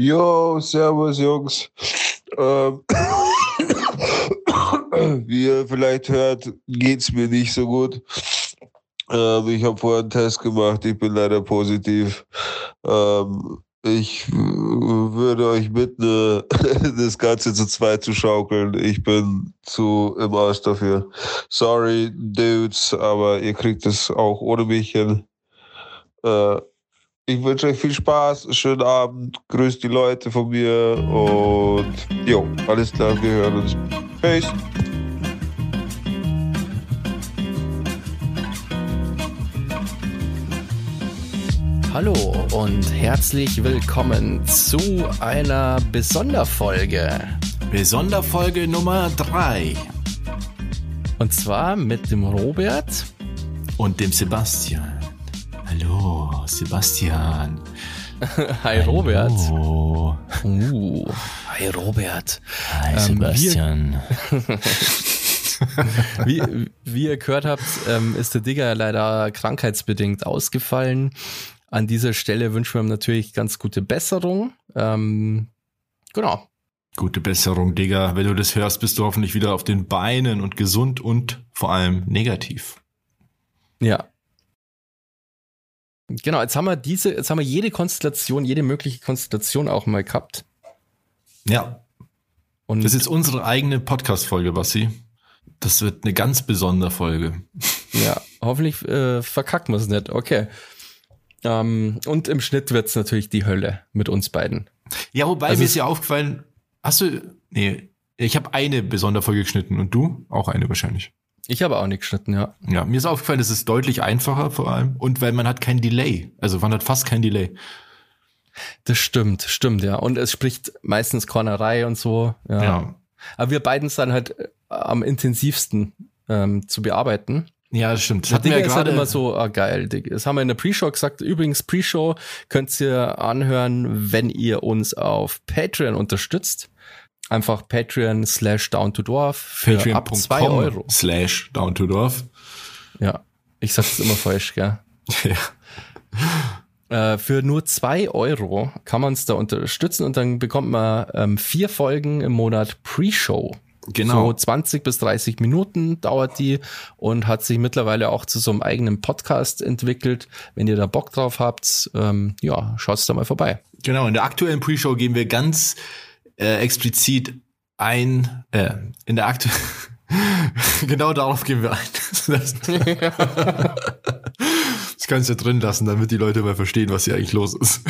Jo, servus Jungs. Ähm, wie ihr vielleicht hört, geht es mir nicht so gut. Ähm, ich habe vorher einen Test gemacht, ich bin leider positiv. Ähm, ich würde euch bitten, das Ganze zu zweit zu schaukeln. Ich bin zu im Arsch dafür. Sorry, Dudes, aber ihr kriegt es auch ohne mich hin. Äh, ich wünsche euch viel Spaß, schönen Abend, grüßt die Leute von mir und jo, alles klar, wir hören uns. Peace. Hallo und herzlich willkommen zu einer Besonderfolge. Besonderfolge Nummer 3. Und zwar mit dem Robert und dem Sebastian. Hallo, Sebastian. Hi, Robert. Hallo. Uh, hi, Robert. Hi, ähm, Sebastian. wie, wie ihr gehört habt, ähm, ist der Digger leider krankheitsbedingt ausgefallen. An dieser Stelle wünschen wir ihm natürlich ganz gute Besserung. Ähm, genau. Gute Besserung, Digga. Wenn du das hörst, bist du hoffentlich wieder auf den Beinen und gesund und vor allem negativ. Ja, Genau, jetzt haben wir diese, jetzt haben wir jede Konstellation, jede mögliche Konstellation auch mal gehabt. Ja. Und das ist unsere eigene Podcast-Folge, Bassi. Das wird eine ganz besondere Folge. Ja, hoffentlich äh, verkacken wir es nicht. Okay. Ähm, und im Schnitt wird's natürlich die Hölle mit uns beiden. Ja, wobei also mir ist ja aufgefallen, hast du, nee, ich habe eine Besonderfolge geschnitten und du? Auch eine wahrscheinlich. Ich habe auch nicht geschnitten, ja. Ja, mir ist aufgefallen, es ist deutlich einfacher vor allem und weil man hat kein Delay. Also man hat fast kein Delay. Das stimmt, stimmt, ja. Und es spricht meistens Kornerei und so. Ja. ja. Aber wir beiden sind halt äh, am intensivsten ähm, zu bearbeiten. Ja, das stimmt. Das hatten wir ja halt immer so, ah, geil. Das haben wir in der Pre-Show gesagt. Übrigens, Pre-Show könnt ihr anhören, wenn ihr uns auf Patreon unterstützt einfach Patreon slash down to Dorf für Patreon. ab zwei Euro. Slash down to Dorf. Ja, ich sag's immer falsch, gell? ja. Äh, für nur zwei Euro kann man es da unterstützen und dann bekommt man ähm, vier Folgen im Monat Pre-Show. Genau. So 20 bis 30 Minuten dauert die und hat sich mittlerweile auch zu so einem eigenen Podcast entwickelt. Wenn ihr da Bock drauf habt, ähm, ja, schaut's da mal vorbei. Genau, in der aktuellen Pre-Show gehen wir ganz äh, explizit ein, äh, in der Akte. genau darauf gehen wir ein. das, kannst du ja drin lassen, damit die Leute mal verstehen, was hier eigentlich los ist.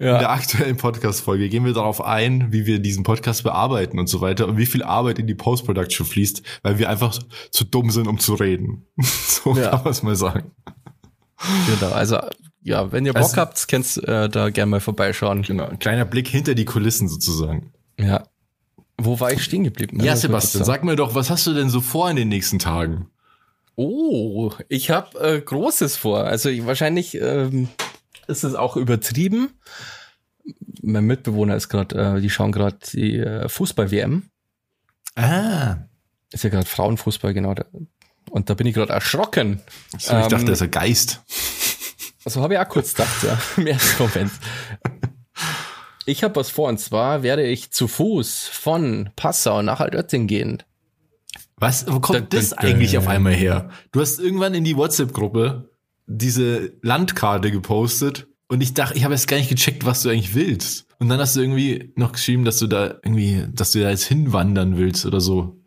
Ja. In der aktuellen Podcast-Folge gehen wir darauf ein, wie wir diesen Podcast bearbeiten und so weiter und wie viel Arbeit in die Post-Production fließt, weil wir einfach zu dumm sind, um zu reden. so ja. kann man es mal sagen. Genau, also ja, wenn ihr Bock also, habt, kennst äh, da gerne mal vorbeischauen. Genau, ein kleiner Blick hinter die Kulissen sozusagen. Ja. Wo war ich stehen geblieben? Ja, Sebastian, sag mir doch, was hast du denn so vor in den nächsten Tagen? Oh, ich habe äh, Großes vor. Also ich, wahrscheinlich ähm, ist es auch übertrieben. Mein Mitbewohner ist gerade, äh, die schauen gerade die äh, Fußball-WM. Ah. Ist ja gerade Frauenfußball, genau. Und da bin ich gerade erschrocken. So, ich ähm, dachte, das ist ein Geist. Also habe ich auch kurz gedacht, ja, im ersten Moment. Ich habe was vor und zwar werde ich zu Fuß von Passau nach Altötting gehen. Was? Wo kommt da, das da, eigentlich auf einmal her? Du hast irgendwann in die WhatsApp-Gruppe diese Landkarte gepostet und ich dachte, ich habe jetzt gar nicht gecheckt, was du eigentlich willst. Und dann hast du irgendwie noch geschrieben, dass du da irgendwie, dass du da jetzt hinwandern willst oder so.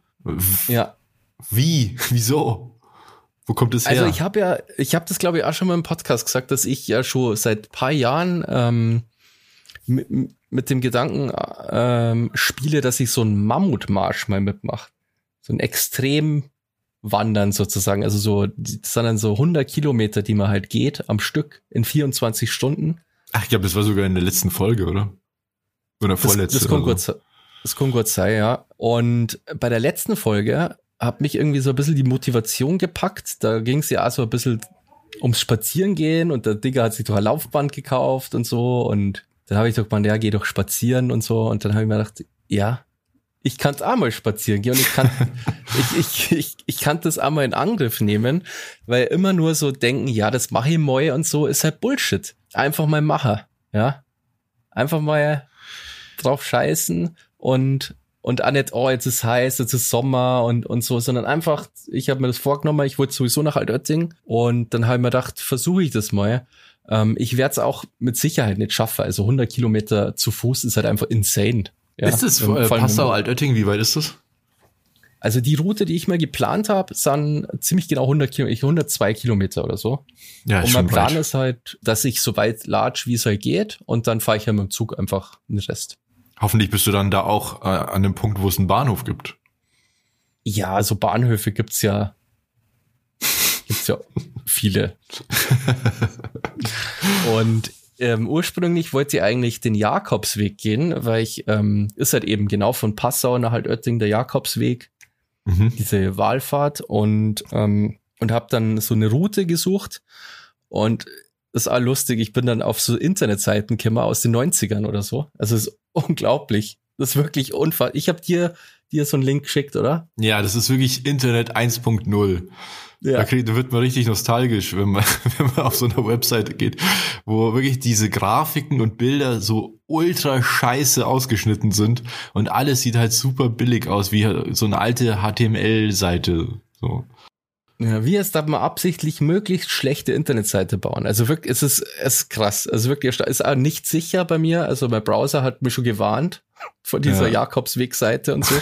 Ja. Wie? Wieso? Wo kommt es her? Also ich habe ja, ich habe das glaube ich auch schon mal im Podcast gesagt, dass ich ja schon seit paar Jahren ähm, mit, mit dem Gedanken ähm, spiele, dass ich so einen Mammutmarsch mal mitmache. So ein extrem Wandern sozusagen. Also so, das sind dann so 100 Kilometer, die man halt geht am Stück in 24 Stunden. Ach, ich glaube, das war sogar in der letzten Folge, oder? Oder vorletzte. Das, das, kann, so. gut, das kann gut sein, ja. Und bei der letzten Folge hat mich irgendwie so ein bisschen die Motivation gepackt. Da ging es ja auch so ein bisschen ums Spazierengehen und der Digger hat sich doch ein Laufband gekauft und so und dann habe ich doch gemeint, ja, geh doch spazieren und so und dann habe ich mir gedacht, ja, ich kann auch mal spazieren gehen und ich kann, ich, ich, ich, ich kann das auch mal in Angriff nehmen, weil immer nur so denken, ja, das mache ich mal und so ist halt Bullshit. Einfach mal machen, ja. Einfach mal drauf scheißen und und auch nicht, oh, jetzt ist heiß, jetzt ist Sommer und, und so, sondern einfach, ich habe mir das vorgenommen, ich wollte sowieso nach Altötting und dann habe ich mir gedacht, versuche ich das mal. Ähm, ich werde es auch mit Sicherheit nicht schaffen. Also 100 Kilometer zu Fuß ist halt einfach insane. Ja, ist es äh, Passau, Altötting, wie weit ist das? Also die Route, die ich mal geplant habe, sind ziemlich genau 100 Kilometer, 102 Kilometer oder so. Ja, und mein Plan weit. ist halt, dass ich so weit latsch, wie es halt geht, und dann fahre ich ja mit dem Zug einfach den Rest. Hoffentlich bist du dann da auch äh, an dem Punkt, wo es einen Bahnhof gibt. Ja, also Bahnhöfe gibt's ja, gibt's ja viele. und ähm, ursprünglich wollte ich eigentlich den Jakobsweg gehen, weil ich ähm, ist halt eben genau von Passau nach halt Oetting der Jakobsweg, mhm. diese Wahlfahrt und ähm, und habe dann so eine Route gesucht und das ist auch lustig. Ich bin dann auf so Internetseiten gekommen aus den 90ern oder so. Also es ist unglaublich. Das ist wirklich unfassbar. Ich habe dir, dir so einen Link geschickt, oder? Ja, das ist wirklich Internet 1.0. Ja. Da, kriegt, da wird man richtig nostalgisch, wenn man, wenn man auf so eine Webseite geht, wo wirklich diese Grafiken und Bilder so ultra scheiße ausgeschnitten sind und alles sieht halt super billig aus, wie so eine alte HTML-Seite. So. Ja, wie es da mal absichtlich möglichst schlechte Internetseite bauen. Also wirklich, es ist, es ist krass. Also wirklich, ist auch nicht sicher bei mir. Also mein Browser hat mich schon gewarnt vor dieser ja. Jakobsweg-Seite und so.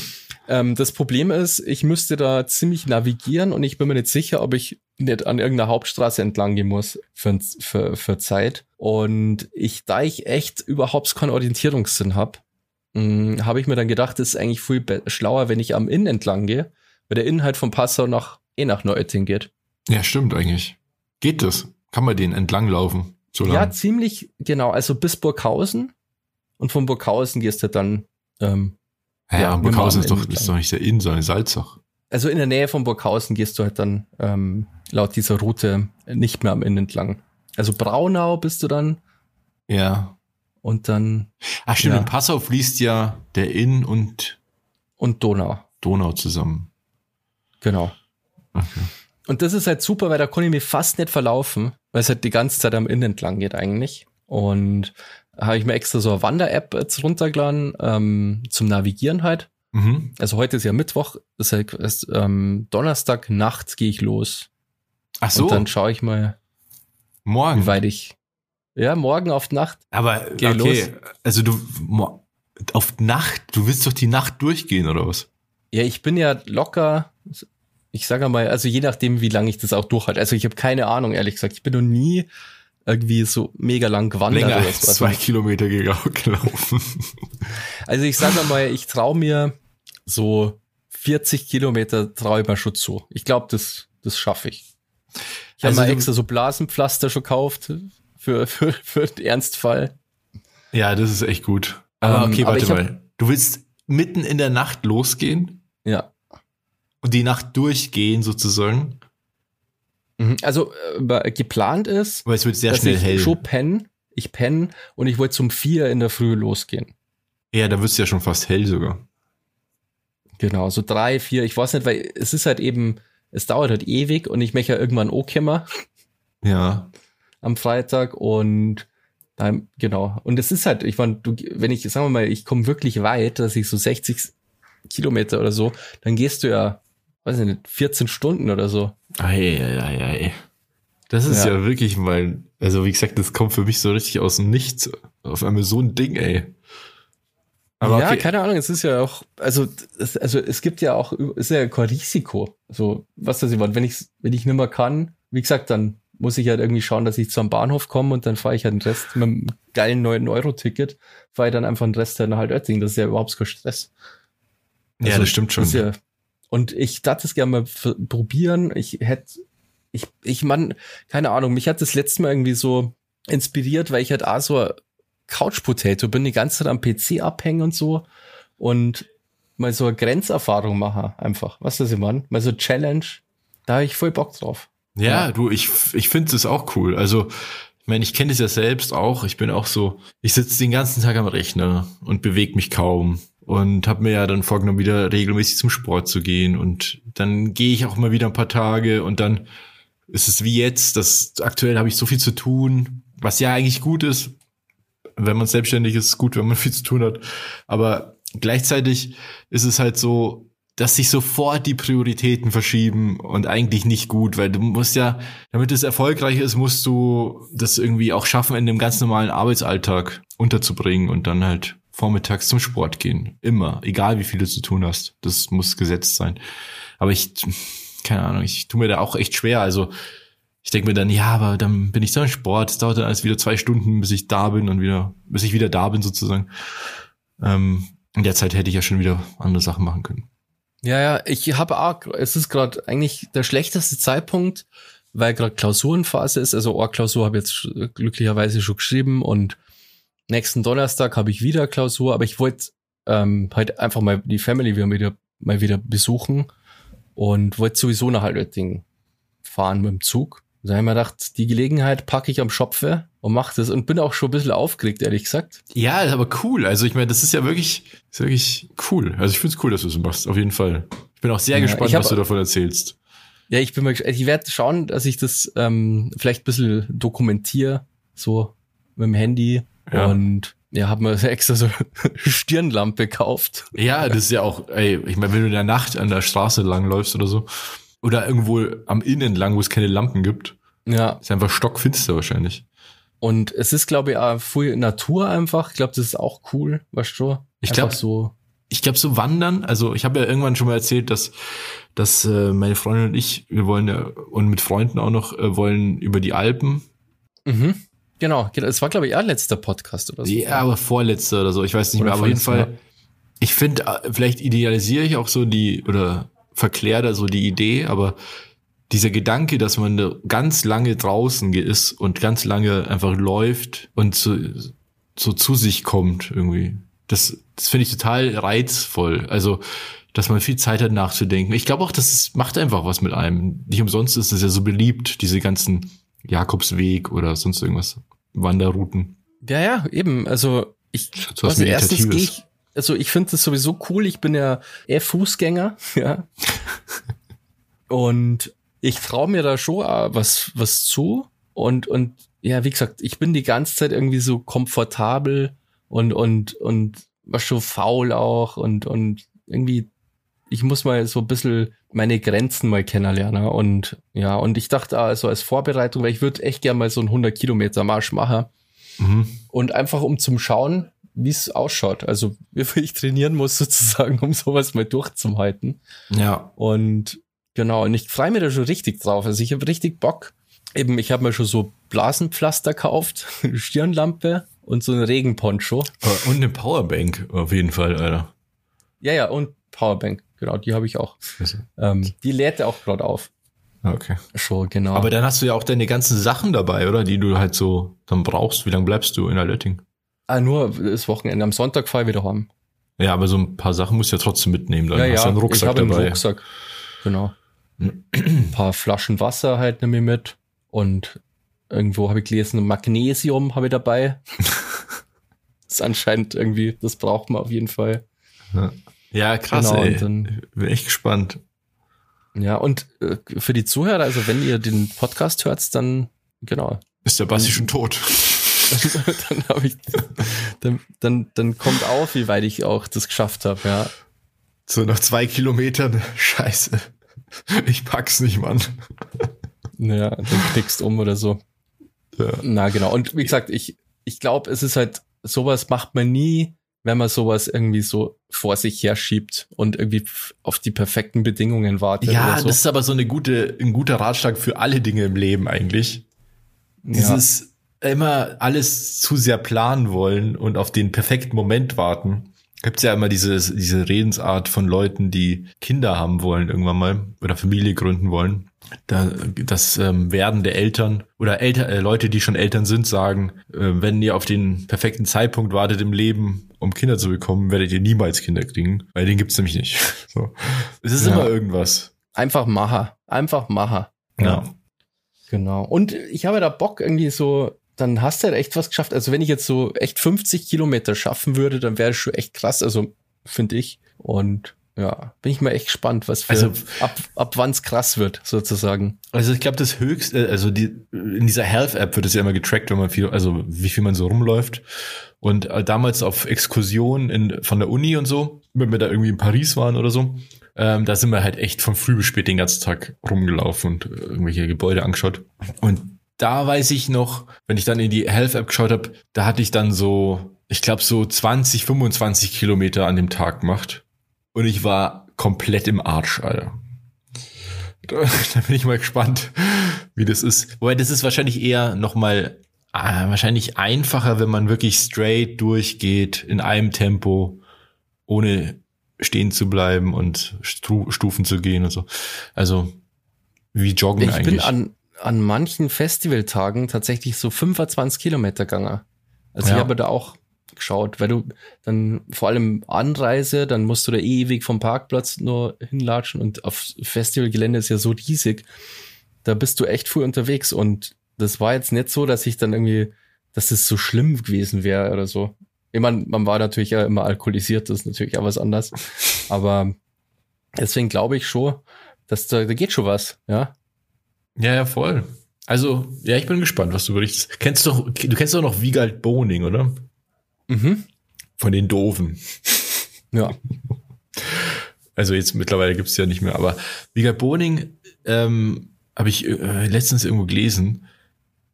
ähm, das Problem ist, ich müsste da ziemlich navigieren und ich bin mir nicht sicher, ob ich nicht an irgendeiner Hauptstraße entlang gehen muss für, für, für Zeit. Und ich, da ich echt überhaupt keinen Orientierungssinn habe, hm, habe ich mir dann gedacht, es ist eigentlich viel schlauer, wenn ich am Inn entlang gehe, weil der Inn halt von Passau nach eh nach Neuötting geht. Ja, stimmt eigentlich. Geht das? Kann man den entlang laufen? So lang? Ja, ziemlich genau. Also bis Burghausen und von Burghausen gehst du dann. Ähm, ja, ja Burghausen ist doch, ist doch nicht der Inn, sondern Salzach. Also in der Nähe von Burghausen gehst du halt dann ähm, laut dieser Route nicht mehr am Inn entlang. Also Braunau bist du dann. Ja. Und dann. Ach stimmt, ja. in Passau fließt ja der Inn und und Donau. Donau zusammen. Genau. Okay. Und das ist halt super, weil da konnte ich mich fast nicht verlaufen, weil es halt die ganze Zeit am Innen entlang geht eigentlich. Und habe ich mir extra so eine Wander-App jetzt runtergeladen ähm, zum Navigieren halt. Mhm. Also heute ist ja Mittwoch, das heißt, ist, ähm, Donnerstag Nacht gehe ich los. Ach so. Und dann schaue ich mal, morgen, wie weit ich. Ja, morgen auf Nacht. Aber okay, los. also du auf Nacht, du willst doch die Nacht durchgehen oder was? Ja, ich bin ja locker ich sage mal, also je nachdem, wie lange ich das auch durchhalte. Also ich habe keine Ahnung, ehrlich gesagt. Ich bin noch nie irgendwie so mega lang gewandert. Länger als zwei Kilometer gelaufen. Also ich sage mal, ich traue mir so 40 Kilometer traue ich mir schon zu. Ich glaube, das, das schaffe ich. Ich also habe mal extra so Blasenpflaster schon gekauft für, für, für den Ernstfall. Ja, das ist echt gut. Ähm, okay, warte mal. Du willst mitten in der Nacht losgehen? Ja und die Nacht durchgehen sozusagen. Mhm. Also äh, geplant ist, weil es wird sehr schnell ich hell. Schon pennen, ich penne und ich wollte zum vier in der Früh losgehen. Ja, da wird es ja schon fast hell sogar. Genau, so drei, vier, ich weiß nicht, weil es ist halt eben, es dauert halt ewig und ich möchte ja irgendwann kommen. Ja. Am Freitag und dann, genau. Und es ist halt, ich meine, du, wenn ich, sagen wir mal, ich komme wirklich weit, dass ich so 60 Kilometer oder so, dann gehst du ja weiß ich nicht, 14 Stunden oder so. Ei, ei, ei, ei. Das ist ja. ja wirklich mal, also wie gesagt, das kommt für mich so richtig aus dem Nichts. Auf einmal so ein Ding, ey. Aber ja, okay. keine Ahnung, es ist ja auch, also, es, also es gibt ja auch, es ist ja kein Risiko. So, was das immer, wenn ich, wenn ich nimmer kann, wie gesagt, dann muss ich halt irgendwie schauen, dass ich zum Bahnhof komme und dann fahre ich halt den Rest mit einem geilen 9 Euro Ticket, fahre ich dann einfach den Rest nach halt Oetting. Das ist ja überhaupt kein Stress. Also, ja, das stimmt schon. Das ist ja, und ich dachte es gerne mal probieren. Ich hätte, ich, ich man, keine Ahnung, mich hat das letzte Mal irgendwie so inspiriert, weil ich halt auch so Couch Potato bin, die ganze Zeit am PC abhängen und so. Und mal so eine Grenzerfahrung machen, einfach. Was ist das, Mann? Mal so Challenge. Da habe ich voll Bock drauf. Ja, ja. du, ich, ich finde es auch cool. Also, ich meine, ich kenne das ja selbst auch. Ich bin auch so, ich sitze den ganzen Tag am Rechner und bewege mich kaum und habe mir ja dann vorgenommen, wieder regelmäßig zum Sport zu gehen. Und dann gehe ich auch mal wieder ein paar Tage. Und dann ist es wie jetzt, dass aktuell habe ich so viel zu tun, was ja eigentlich gut ist, wenn man selbstständig ist, gut, wenn man viel zu tun hat. Aber gleichzeitig ist es halt so, dass sich sofort die Prioritäten verschieben und eigentlich nicht gut, weil du musst ja, damit es erfolgreich ist, musst du das irgendwie auch schaffen, in dem ganz normalen Arbeitsalltag unterzubringen und dann halt vormittags zum Sport gehen. Immer. Egal wie viel du zu tun hast. Das muss gesetzt sein. Aber ich, keine Ahnung, ich tue mir da auch echt schwer. Also ich denke mir dann, ja, aber dann bin ich da im Sport. Es dauert dann alles wieder zwei Stunden, bis ich da bin und wieder, bis ich wieder da bin sozusagen. Ähm, in der Zeit hätte ich ja schon wieder andere Sachen machen können. Ja, ja, ich habe auch, es ist gerade eigentlich der schlechteste Zeitpunkt, weil gerade Klausurenphase ist. Also eine Klausur habe ich jetzt glücklicherweise schon geschrieben und nächsten Donnerstag habe ich wieder Klausur, aber ich wollte ähm, halt einfach mal die Family wieder, mal wieder besuchen und wollte sowieso nach Halbötting fahren mit dem Zug. Da habe ich mir gedacht, die Gelegenheit packe ich am Schopfe und mache das und bin auch schon ein bisschen aufgeregt, ehrlich gesagt. Ja, aber cool. Also ich meine, das ist ja wirklich, ist wirklich cool. Also ich finde es cool, dass du es machst, auf jeden Fall. Ich bin auch sehr ja, gespannt, hab, was du davon erzählst. Ja, ich bin mal gespannt. Ich werde schauen, dass ich das ähm, vielleicht ein bisschen dokumentiere, so mit dem Handy. Ja. Und ja, hab mir extra so Stirnlampe gekauft. Ja, das ist ja auch, ey, ich meine, wenn du in der Nacht an der Straße langläufst oder so, oder irgendwo am Innen lang, wo es keine Lampen gibt. Ja. Ist einfach stockfinster wahrscheinlich. Und es ist, glaube ich, auch voll Natur einfach. Ich glaube, das ist auch cool, weißt du? Ich glaube so. Ich glaube, so wandern, also ich habe ja irgendwann schon mal erzählt, dass, dass äh, meine Freundin und ich, wir wollen ja, und mit Freunden auch noch, äh, wollen über die Alpen. Mhm. Genau, es war, glaube ich, auch letzter Podcast oder so. Ja, aber vorletzter oder so, ich weiß nicht oder mehr, aber auf jeden Fall, ich finde, äh, vielleicht idealisiere ich auch so die, oder verklärt da so die Idee, aber dieser Gedanke, dass man ganz lange draußen ist und ganz lange einfach läuft und so, so zu sich kommt irgendwie, das, das finde ich total reizvoll. Also, dass man viel Zeit hat nachzudenken. Ich glaube auch, dass es macht einfach was mit einem. Nicht umsonst ist es ja so beliebt, diese ganzen Jakobsweg oder sonst irgendwas, Wanderrouten. Ja, ja, eben. Also ich, so also erstens gehe ich, also ich finde das sowieso cool. Ich bin ja eher Fußgänger, ja. und ich traue mir da schon was, was zu. Und, und ja, wie gesagt, ich bin die ganze Zeit irgendwie so komfortabel und, und, und war schon faul auch und, und irgendwie, ich muss mal so ein bisschen meine Grenzen mal kennenlernen. Und ja, und ich dachte also als Vorbereitung, weil ich würde echt gerne mal so einen 100 Kilometer Marsch machen. Mhm. Und einfach um zum Schauen, wie es ausschaut. Also wie viel ich trainieren muss sozusagen, um sowas mal durchzuhalten. Ja. Und genau, und ich freue mich da schon richtig drauf. Also ich habe richtig Bock. Eben, ich habe mir schon so Blasenpflaster gekauft, Stirnlampe und so ein Regenponcho. Und eine Powerbank auf jeden Fall, Alter. Ja, ja, und Powerbank, genau, die habe ich auch. Also. Ähm, die lädt er auch gerade auf. Okay. Schon, genau. Aber dann hast du ja auch deine ganzen Sachen dabei, oder? Die du halt so dann brauchst. Wie lange bleibst du in Alerting? Ah, nur das Wochenende. Am Sonntag fahre ich wieder heim. Ja, aber so ein paar Sachen musst du ja trotzdem mitnehmen. Dann ja, hast ja, einen Rucksack ich habe einen Rucksack. Genau. ein paar Flaschen Wasser halt nehme ich mit. Und irgendwo habe ich gelesen, Magnesium habe ich dabei. das ist anscheinend irgendwie, das braucht man auf jeden Fall. Ja, krass, genau, ey. Dann, Bin echt gespannt. Ja, und äh, für die Zuhörer, also wenn ihr den Podcast hört, dann genau. Ist der Basti schon tot? dann habe ich, dann, dann, dann kommt auf, wie weit ich auch das geschafft habe, ja. So nach zwei Kilometern, scheiße. Ich pack's nicht, Mann. Ja, dann klickst um oder so. Ja. Na genau. Und wie gesagt, ich, ich glaube, es ist halt, sowas macht man nie, wenn man sowas irgendwie so vor sich her schiebt und irgendwie auf die perfekten Bedingungen wartet. Ja, so. das ist aber so eine gute, ein guter Ratschlag für alle Dinge im Leben eigentlich. Dieses, immer alles zu sehr planen wollen und auf den perfekten Moment warten. Gibt's ja immer diese, diese Redensart von Leuten, die Kinder haben wollen irgendwann mal oder Familie gründen wollen. Da, das ähm, Werden der Eltern oder Elter, äh, Leute, die schon Eltern sind, sagen, äh, wenn ihr auf den perfekten Zeitpunkt wartet im Leben, um Kinder zu bekommen, werdet ihr niemals Kinder kriegen, weil den gibt's nämlich nicht. So. Es ist ja. immer irgendwas. Einfach Macher. Einfach Macher. Ja. ja. Genau. Und ich habe da Bock, irgendwie so dann hast du halt echt was geschafft. Also wenn ich jetzt so echt 50 Kilometer schaffen würde, dann wäre es schon echt krass. Also finde ich. Und Ja, bin ich mal echt gespannt, was für, Also- ab, ab wann es krass wird, sozusagen. Also ich glaube, das höchste, also die, in dieser Health-App wird es ja immer getrackt, wenn man viel, also wie viel man so rumläuft. Und äh, damals auf Exkursionen in, von der Uni und so, wenn wir da irgendwie in Paris waren oder so, ähm, da sind wir halt echt von früh bis spät den ganzen Tag rumgelaufen und äh, irgendwelche Gebäude angeschaut. Und da weiß ich noch, wenn ich dann in die Health-App geschaut habe, da hatte ich dann so, ich glaube so 20, 25 Kilometer an dem Tag gemacht. Und ich war komplett im Arsch, Alter. Da, da bin ich mal gespannt, wie das ist. Wobei das ist wahrscheinlich eher nochmal äh, wahrscheinlich einfacher, wenn man wirklich straight durchgeht in einem Tempo, ohne stehen zu bleiben und Stu Stufen zu gehen und so. Also wie joggen Ich eigentlich. bin an, an manchen Festivaltagen tatsächlich so 25 Kilometer gegangen. Also Ja. ich habe da auch geschaut, weil du dann vor allem Anreise, dann musst du da eh ewig vom Parkplatz nur hinlatschen und auf Festivalgelände ist ja so riesig. Da bist du echt früh unterwegs und das war jetzt nicht so, dass ich dann irgendwie, dass es so schlimm gewesen wäre oder so. Ich meine, man war natürlich ja immer alkoholisiert, das ist natürlich auch was anderes. Aber deswegen glaube ich schon, dass da, da geht schon was, ja. Ja, ja, voll. Also, ja, ich bin gespannt, was du berichtest. Kennst du doch, du kennst doch noch Wiegald Boning, oder? Mhm. Von den Doofen. Ja. Also jetzt mittlerweile gibt's ja nicht mehr, aber Wiegald Boning ähm, habe ich äh, letztens irgendwo gelesen,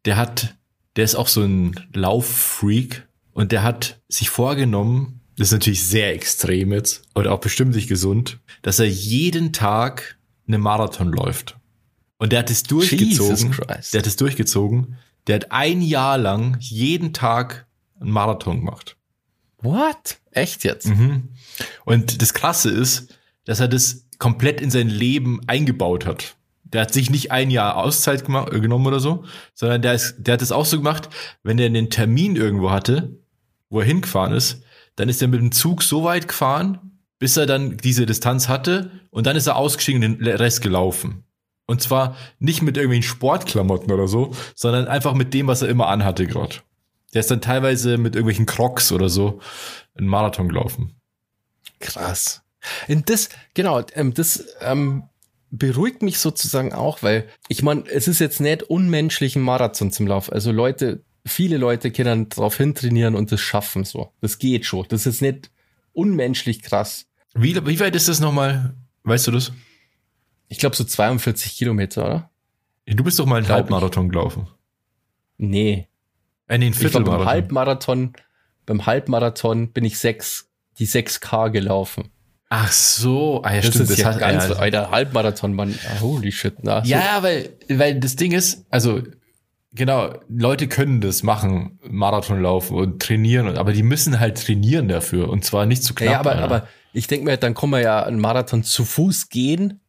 der hat, der ist auch so ein Lauffreak und der hat sich vorgenommen, das ist natürlich sehr extrem jetzt oder auch bestimmt nicht gesund, dass er jeden Tag eine Marathon läuft. Und der hat es durchgezogen. Jesus Christ. Der hat es durchgezogen. Der hat ein Jahr lang jeden Tag einen Marathon gemacht. What? Echt jetzt? Mhm. Und das Krasse ist, dass er das komplett in sein Leben eingebaut hat. Der hat sich nicht ein Jahr Auszeit gemacht, äh, genommen oder so, sondern der, ist, der hat es auch so gemacht, wenn er einen Termin irgendwo hatte, wo er hingefahren ist, dann ist er mit dem Zug so weit gefahren, bis er dann diese Distanz hatte und dann ist er ausgestiegen und den Rest gelaufen. Und zwar nicht mit irgendwelchen Sportklamotten oder so, sondern einfach mit dem, was er immer anhatte gerade. Der ist dann teilweise mit irgendwelchen Crocs oder so einen Marathon gelaufen. Krass. Und das, genau, ähm, das ähm, beruhigt mich sozusagen auch, weil ich meine, es ist jetzt nicht unmenschlich, einen Marathon zum Lauf. Also Leute, viele Leute können darauf hintrainieren und das schaffen so. Das geht schon. Das ist nicht unmenschlich krass. Wie, wie weit ist das nochmal? Weißt du das? Ich glaube so 42 Kilometer, oder? Du bist doch mal einen Glaub ich. Halbmarathon gelaufen. Nee. Äh, nee, einen war beim Viertelmarathon. Halbmarathon, beim Halbmarathon bin ich sechs, die 6K gelaufen. Ach so, ah, ja, Das stimmt. ist ja hat- ganz, ja, Alter, Halbmarathon, Mann. Ah, Holy shit. Na, so. Ja, weil, weil das Ding ist, also genau, Leute können das machen, Marathon laufen und trainieren, aber die müssen halt trainieren dafür und zwar nicht zu knapp. Ja, aber, Alter. aber ich denke mir, dann kann man ja einen Marathon zu Fuß gehen.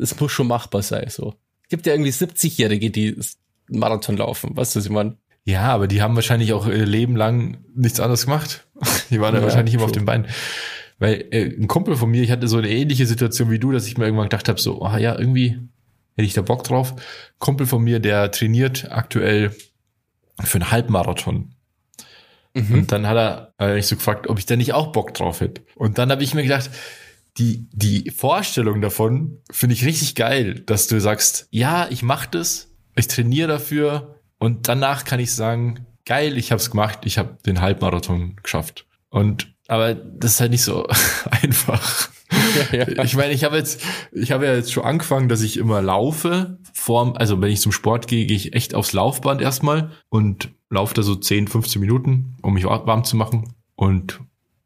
Das muss schon machbar sein, so. Es gibt ja irgendwie 70-Jährige, die Marathon laufen. Weißt du, was ich meine? Ja, aber die haben wahrscheinlich auch ihr Leben lang nichts anderes gemacht. Die waren ja, wahrscheinlich immer auf den Beinen. Weil äh, ein Kumpel von mir, ich hatte so eine ähnliche Situation wie du, dass ich mir irgendwann gedacht habe, so, ah ja, irgendwie hätte ich da Bock drauf. Kumpel von mir, der trainiert aktuell für einen Halbmarathon. Mhm. Und dann hat er äh, mich so gefragt, ob ich da nicht auch Bock drauf hätte. Und dann habe ich mir gedacht, die, die Vorstellung davon finde ich richtig geil, dass du sagst, ja, ich mache das, ich trainiere dafür und danach kann ich sagen, geil, ich habe es gemacht, ich habe den Halbmarathon geschafft. Und aber das ist halt nicht so einfach. Ja, ja. Ich meine, ich habe jetzt, ich habe ja jetzt schon angefangen, dass ich immer laufe. Vorm, also wenn ich zum Sport gehe, gehe ich echt aufs Laufband erstmal und laufe da so 10, 15 Minuten, um mich wa- warm zu machen. Und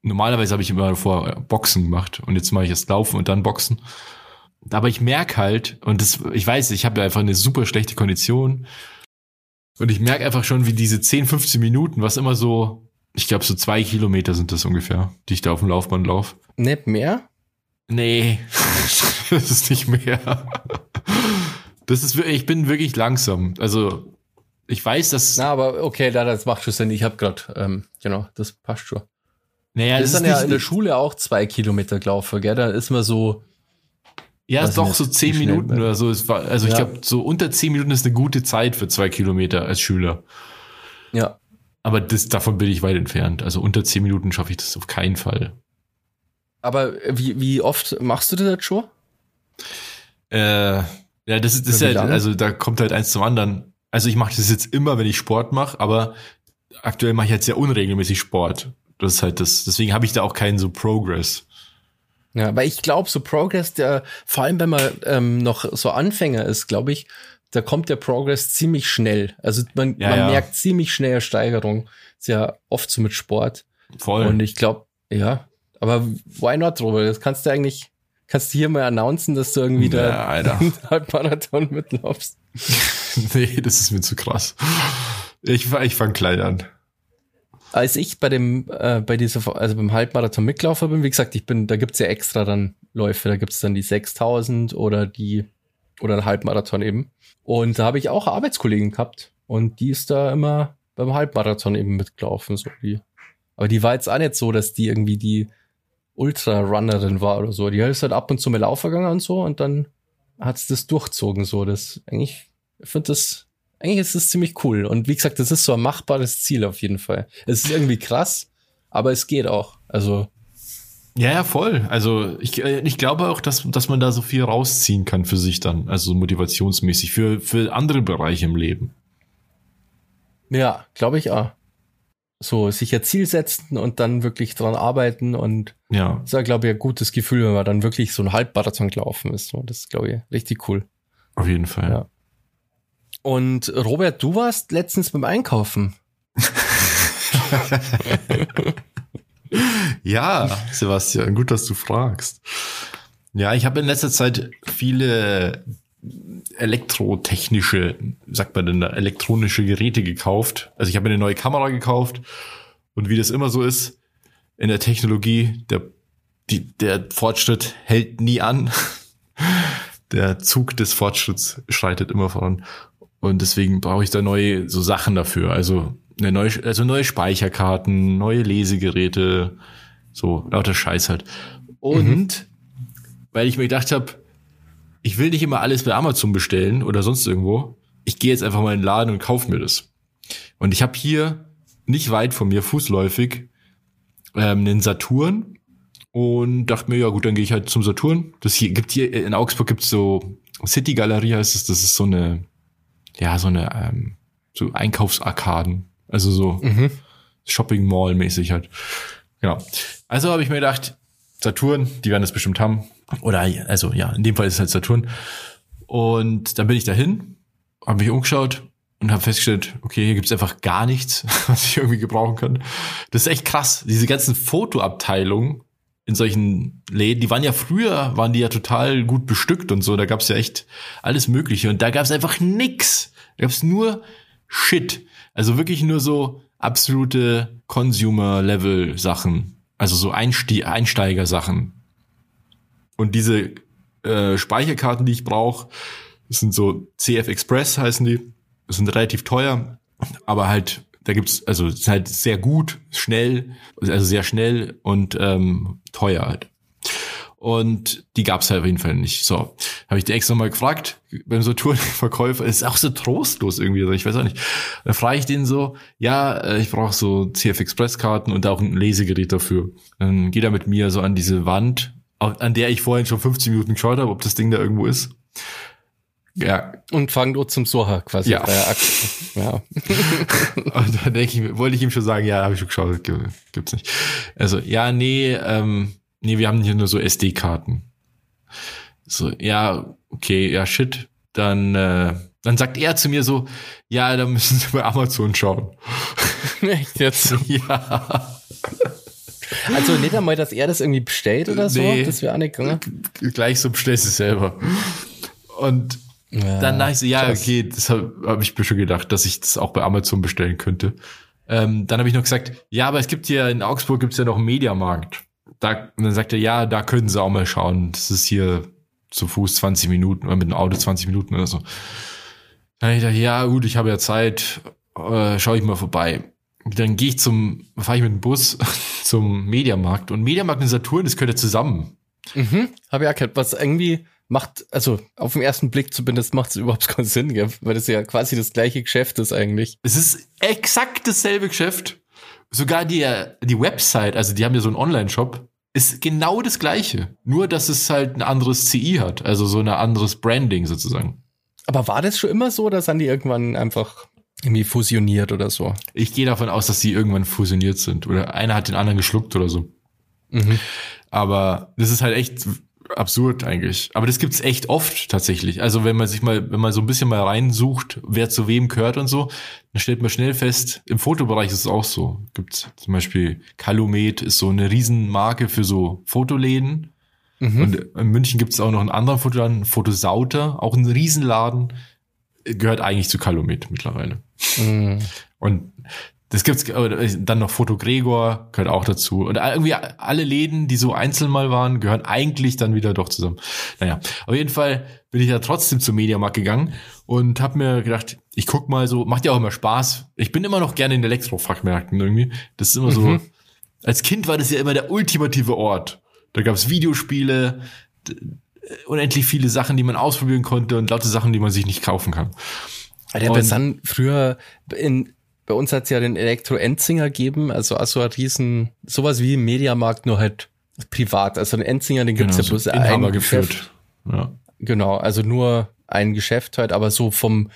normalerweise habe ich immer davor Boxen gemacht und jetzt mache ich erst Laufen und dann Boxen. Aber ich merke halt, und das, ich weiß, ich habe ja einfach eine super schlechte Kondition. Und ich merke einfach schon, wie diese 10, 15 Minuten, was immer so, ich glaube, so zwei Kilometer sind das ungefähr, die ich da auf dem Laufband laufe. Nicht mehr? Nee, das ist nicht mehr. Das ist wirklich, ich bin wirklich langsam. Also, ich weiß, dass, Na, aber okay, da, das macht schon Sinn. Ich habe gerade, ähm, genau, das passt schon. Naja, das ist dann ja in der Schule auch zwei Kilometer gelaufen, gell? Da ist man so, ja, doch nicht, so zehn Minuten oder so. Es war, also, ich Ja. glaube, so unter zehn Minuten ist eine gute Zeit für zwei Kilometer als Schüler. ja. Aber das, davon bin ich weit entfernt. Also, unter zehn Minuten schaffe ich das auf keinen Fall. Aber wie, wie oft machst du das jetzt schon? Äh, ja, das ist, das ist halt, also da kommt halt eins zum anderen. Also ich mache das jetzt immer, wenn ich Sport mache, aber aktuell mache ich jetzt sehr unregelmäßig Sport. Das ist halt das, deswegen habe ich da auch keinen so Progress. Ja, weil ich glaube, so Progress, der, vor allem wenn man ähm, noch so Anfänger ist, glaube ich, da kommt der Progress ziemlich schnell. Also man, ja, man ja. merkt ziemlich schnell Steigerung. Ist ja oft so mit Sport. Voll. Und ich glaube, ja, aber why not, Robert? Das kannst du eigentlich, kannst du hier mal announcen, dass du irgendwie ja, da Halbmarathon mitlaufst. nee, das ist mir zu krass. Ich, ich fange klein an. Als ich bei dem, äh, bei dieser, also beim Halbmarathon Mitlaufer bin, wie gesagt, ich bin, da gibt's ja extra dann Läufe, da gibt's dann die 6000 oder die, oder ein Halbmarathon eben. Und da habe ich auch Arbeitskollegen gehabt und die ist da immer beim Halbmarathon eben mitgelaufen, so die. Aber die war jetzt auch nicht so, dass die irgendwie die Ultra-Runnerin war oder so. Die ist halt ab und zu mal Laufen gegangen und so und dann hat's das durchzogen, so. Das eigentlich, ich finde das, eigentlich ist das ziemlich cool. Und wie gesagt, das ist so ein machbares Ziel auf jeden Fall. Es ist irgendwie krass, aber es geht auch. Also, ja, ja, voll. Also ich, äh, ich glaube auch, dass, dass man da so viel rausziehen kann für sich dann, also motivationsmäßig, für, für andere Bereiche im Leben. Ja, glaube ich auch. So, sich ja Ziel setzen und dann wirklich dran arbeiten und ja. ist ja, glaube ich, ein gutes Gefühl, wenn man dann wirklich so ein Halbmarathon gelaufen ist. So, das ist, glaube ich, richtig cool. Auf jeden Fall. Ja. Und Robert, du warst letztens beim Einkaufen. ja, Sebastian, gut, dass du fragst. Ja, ich habe in letzter Zeit viele elektrotechnische, sagt man denn, elektronische Geräte gekauft. Also ich habe eine neue Kamera gekauft und wie das immer so ist in der Technologie, der, die, der Fortschritt hält nie an. Der Zug des Fortschritts schreitet immer voran. Und deswegen brauche ich da neue so Sachen dafür. Also eine neue, also neue Speicherkarten, neue Lesegeräte, so lauter Scheiß halt. Und mhm. weil ich mir gedacht habe, ich will nicht immer alles bei Amazon bestellen oder sonst irgendwo. Ich gehe jetzt einfach mal in den Laden und kaufe mir das. Und ich habe hier nicht weit von mir fußläufig ähm, einen Saturn und dachte mir, ja gut, dann gehe ich halt zum Saturn. Das hier gibt hier in Augsburg gibt's so City Galerie heißt es, das ist so eine ja so eine ähm, so Einkaufsarkaden also so mhm. Shopping Mall mäßig halt. Genau. Also habe ich mir gedacht, Saturn, die werden das bestimmt haben. Oder also ja, in dem Fall ist es halt Saturn. Und dann bin ich dahin, habe mich umgeschaut und habe festgestellt, okay, hier gibt's einfach gar nichts, was ich irgendwie gebrauchen kann. Das ist echt krass. Diese ganzen Fotoabteilungen in solchen Läden, die waren ja früher, waren die ja total gut bestückt und so. Da gab's ja echt alles Mögliche. Und da gab's einfach nix. Da gab's nur Shit. Also wirklich nur so absolute Consumer-Level-Sachen. Also so Einste Einsteiger-Sachen. Und diese äh, Speicherkarten, die ich brauche, sind so CF Express heißen die. Das sind relativ teuer, aber halt, da gibt's, also ist halt sehr gut, schnell, also sehr schnell und ähm, teuer halt. Und die gab's halt auf jeden Fall nicht. So, habe ich dir extra mal gefragt beim Saturnverkäufer. Ist auch so trostlos irgendwie. Ich weiß auch nicht. Da frage ich den so, ja, äh, ich brauche so CF Express Karten und auch ein Lesegerät dafür. Dann geht er mit mir so an diese Wand, an der ich vorhin schon 15 Minuten geschaut habe, ob das Ding da irgendwo ist. Ja. Und fangen dort zum Soha quasi. Ja. ja. und dann denke ich, wollte ich ihm schon sagen, ja, habe ich schon geschaut, gibt's nicht. Also, ja, nee, ähm, nee, wir haben hier nur so SD-Karten. So, ja, okay, ja, shit. Dann, äh, dann sagt er zu mir so, ja, da müssen Sie bei Amazon schauen. Echt jetzt? ja. Also nicht einmal, dass er das irgendwie bestellt oder so? Nee, das wäre auch nicht gegangen. Gleich so bestellst du selber. Und ja, dann dachte ich so, ja, okay, das habe hab ich mir schon gedacht, dass ich das auch bei Amazon bestellen könnte. Ähm, dann habe ich noch gesagt, ja, aber es gibt hier in Augsburg gibt's ja noch einen Mediamarkt da, und dann sagt er, ja, da können sie auch mal schauen. Das ist hier zu Fuß 20 Minuten oder mit dem Auto 20 Minuten oder so. Dann ich dachte, ja, gut, ich habe ja Zeit, äh, schaue ich mal vorbei. Dann gehe ich zum, fahre ich mit dem Bus zum Mediamarkt und Mediamarkt und Saturn, das gehört ja zusammen. Mhm, habe ich erkannt, was irgendwie macht, also auf den ersten Blick zumindest macht es überhaupt keinen Sinn, gell? weil das ja quasi das gleiche Geschäft ist eigentlich. Es ist exakt dasselbe Geschäft. Sogar die, die Website, also die haben ja so einen Online-Shop, ist genau das gleiche. Nur, dass es halt ein anderes CI hat. Also so ein anderes Branding sozusagen. Aber war das schon immer so, oder sind die irgendwann einfach irgendwie fusioniert oder so? Ich gehe davon aus, dass sie irgendwann fusioniert sind. Oder einer hat den anderen geschluckt oder so. Mhm. Aber das ist halt echt absurd eigentlich. Aber das gibt's echt oft tatsächlich. Also wenn man sich mal, wenn man so ein bisschen mal reinsucht, wer zu wem gehört und so, dann stellt man schnell fest, im Fotobereich ist es auch so. Gibt's zum Beispiel Calumet ist so eine Riesenmarke für so Fotoläden. Mhm. Und in München gibt's auch noch einen anderen Fotoladen, Fotosauter, auch ein Riesenladen, gehört eigentlich zu Calumet mittlerweile. Mhm. Und das gibt's dann noch Foto Gregor gehört auch dazu und irgendwie alle Läden, die so einzeln mal waren, gehören eigentlich dann wieder doch zusammen. Naja, auf jeden Fall bin ich ja trotzdem zum Mediamarkt gegangen und habe mir gedacht, ich guck mal so, macht ja auch immer Spaß. Ich bin immer noch gerne in Elektrofachmärkten irgendwie. Das ist immer so. Mhm. Als Kind war das ja immer der ultimative Ort. Da gab's Videospiele, unendlich viele Sachen, die man ausprobieren konnte und lauter Sachen, die man sich nicht kaufen kann. Der dann früher in bei uns hat es ja den Elektro-Enzinger gegeben, also also ein riesen, sowas wie im Mediamarkt, nur halt privat. Also den Enzinger, den gibt's genau, ja bloß ein geführt. Ja. Genau, also nur ein Geschäft halt, aber so vom,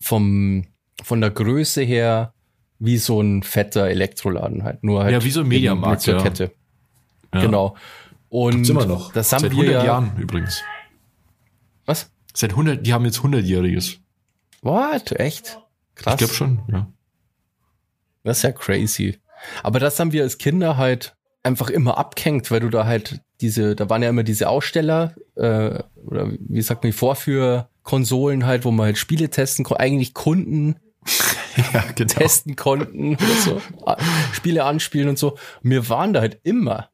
vom, von der Größe her wie so ein fetter Elektroladen halt. Nur halt ja, wie so ein Mediamarkt. Ja. Kette. Ja. Genau. Und Gibt's immer noch. Das haben Seit wir 100 ja, Jahren übrigens. Was? Seit 100, die haben jetzt 100-jähriges. What? Echt? Krass. Ich glaube schon, ja. Das ist ja crazy. Aber das haben wir als Kinder halt einfach immer abgehängt, weil du da halt diese, da waren ja immer diese Aussteller, äh, oder wie sagt man, Vorführkonsolen halt, wo man halt Spiele testen konnte, eigentlich Kunden ja, genau. testen konnten oder so, Spiele anspielen und so. Und wir waren da halt immer.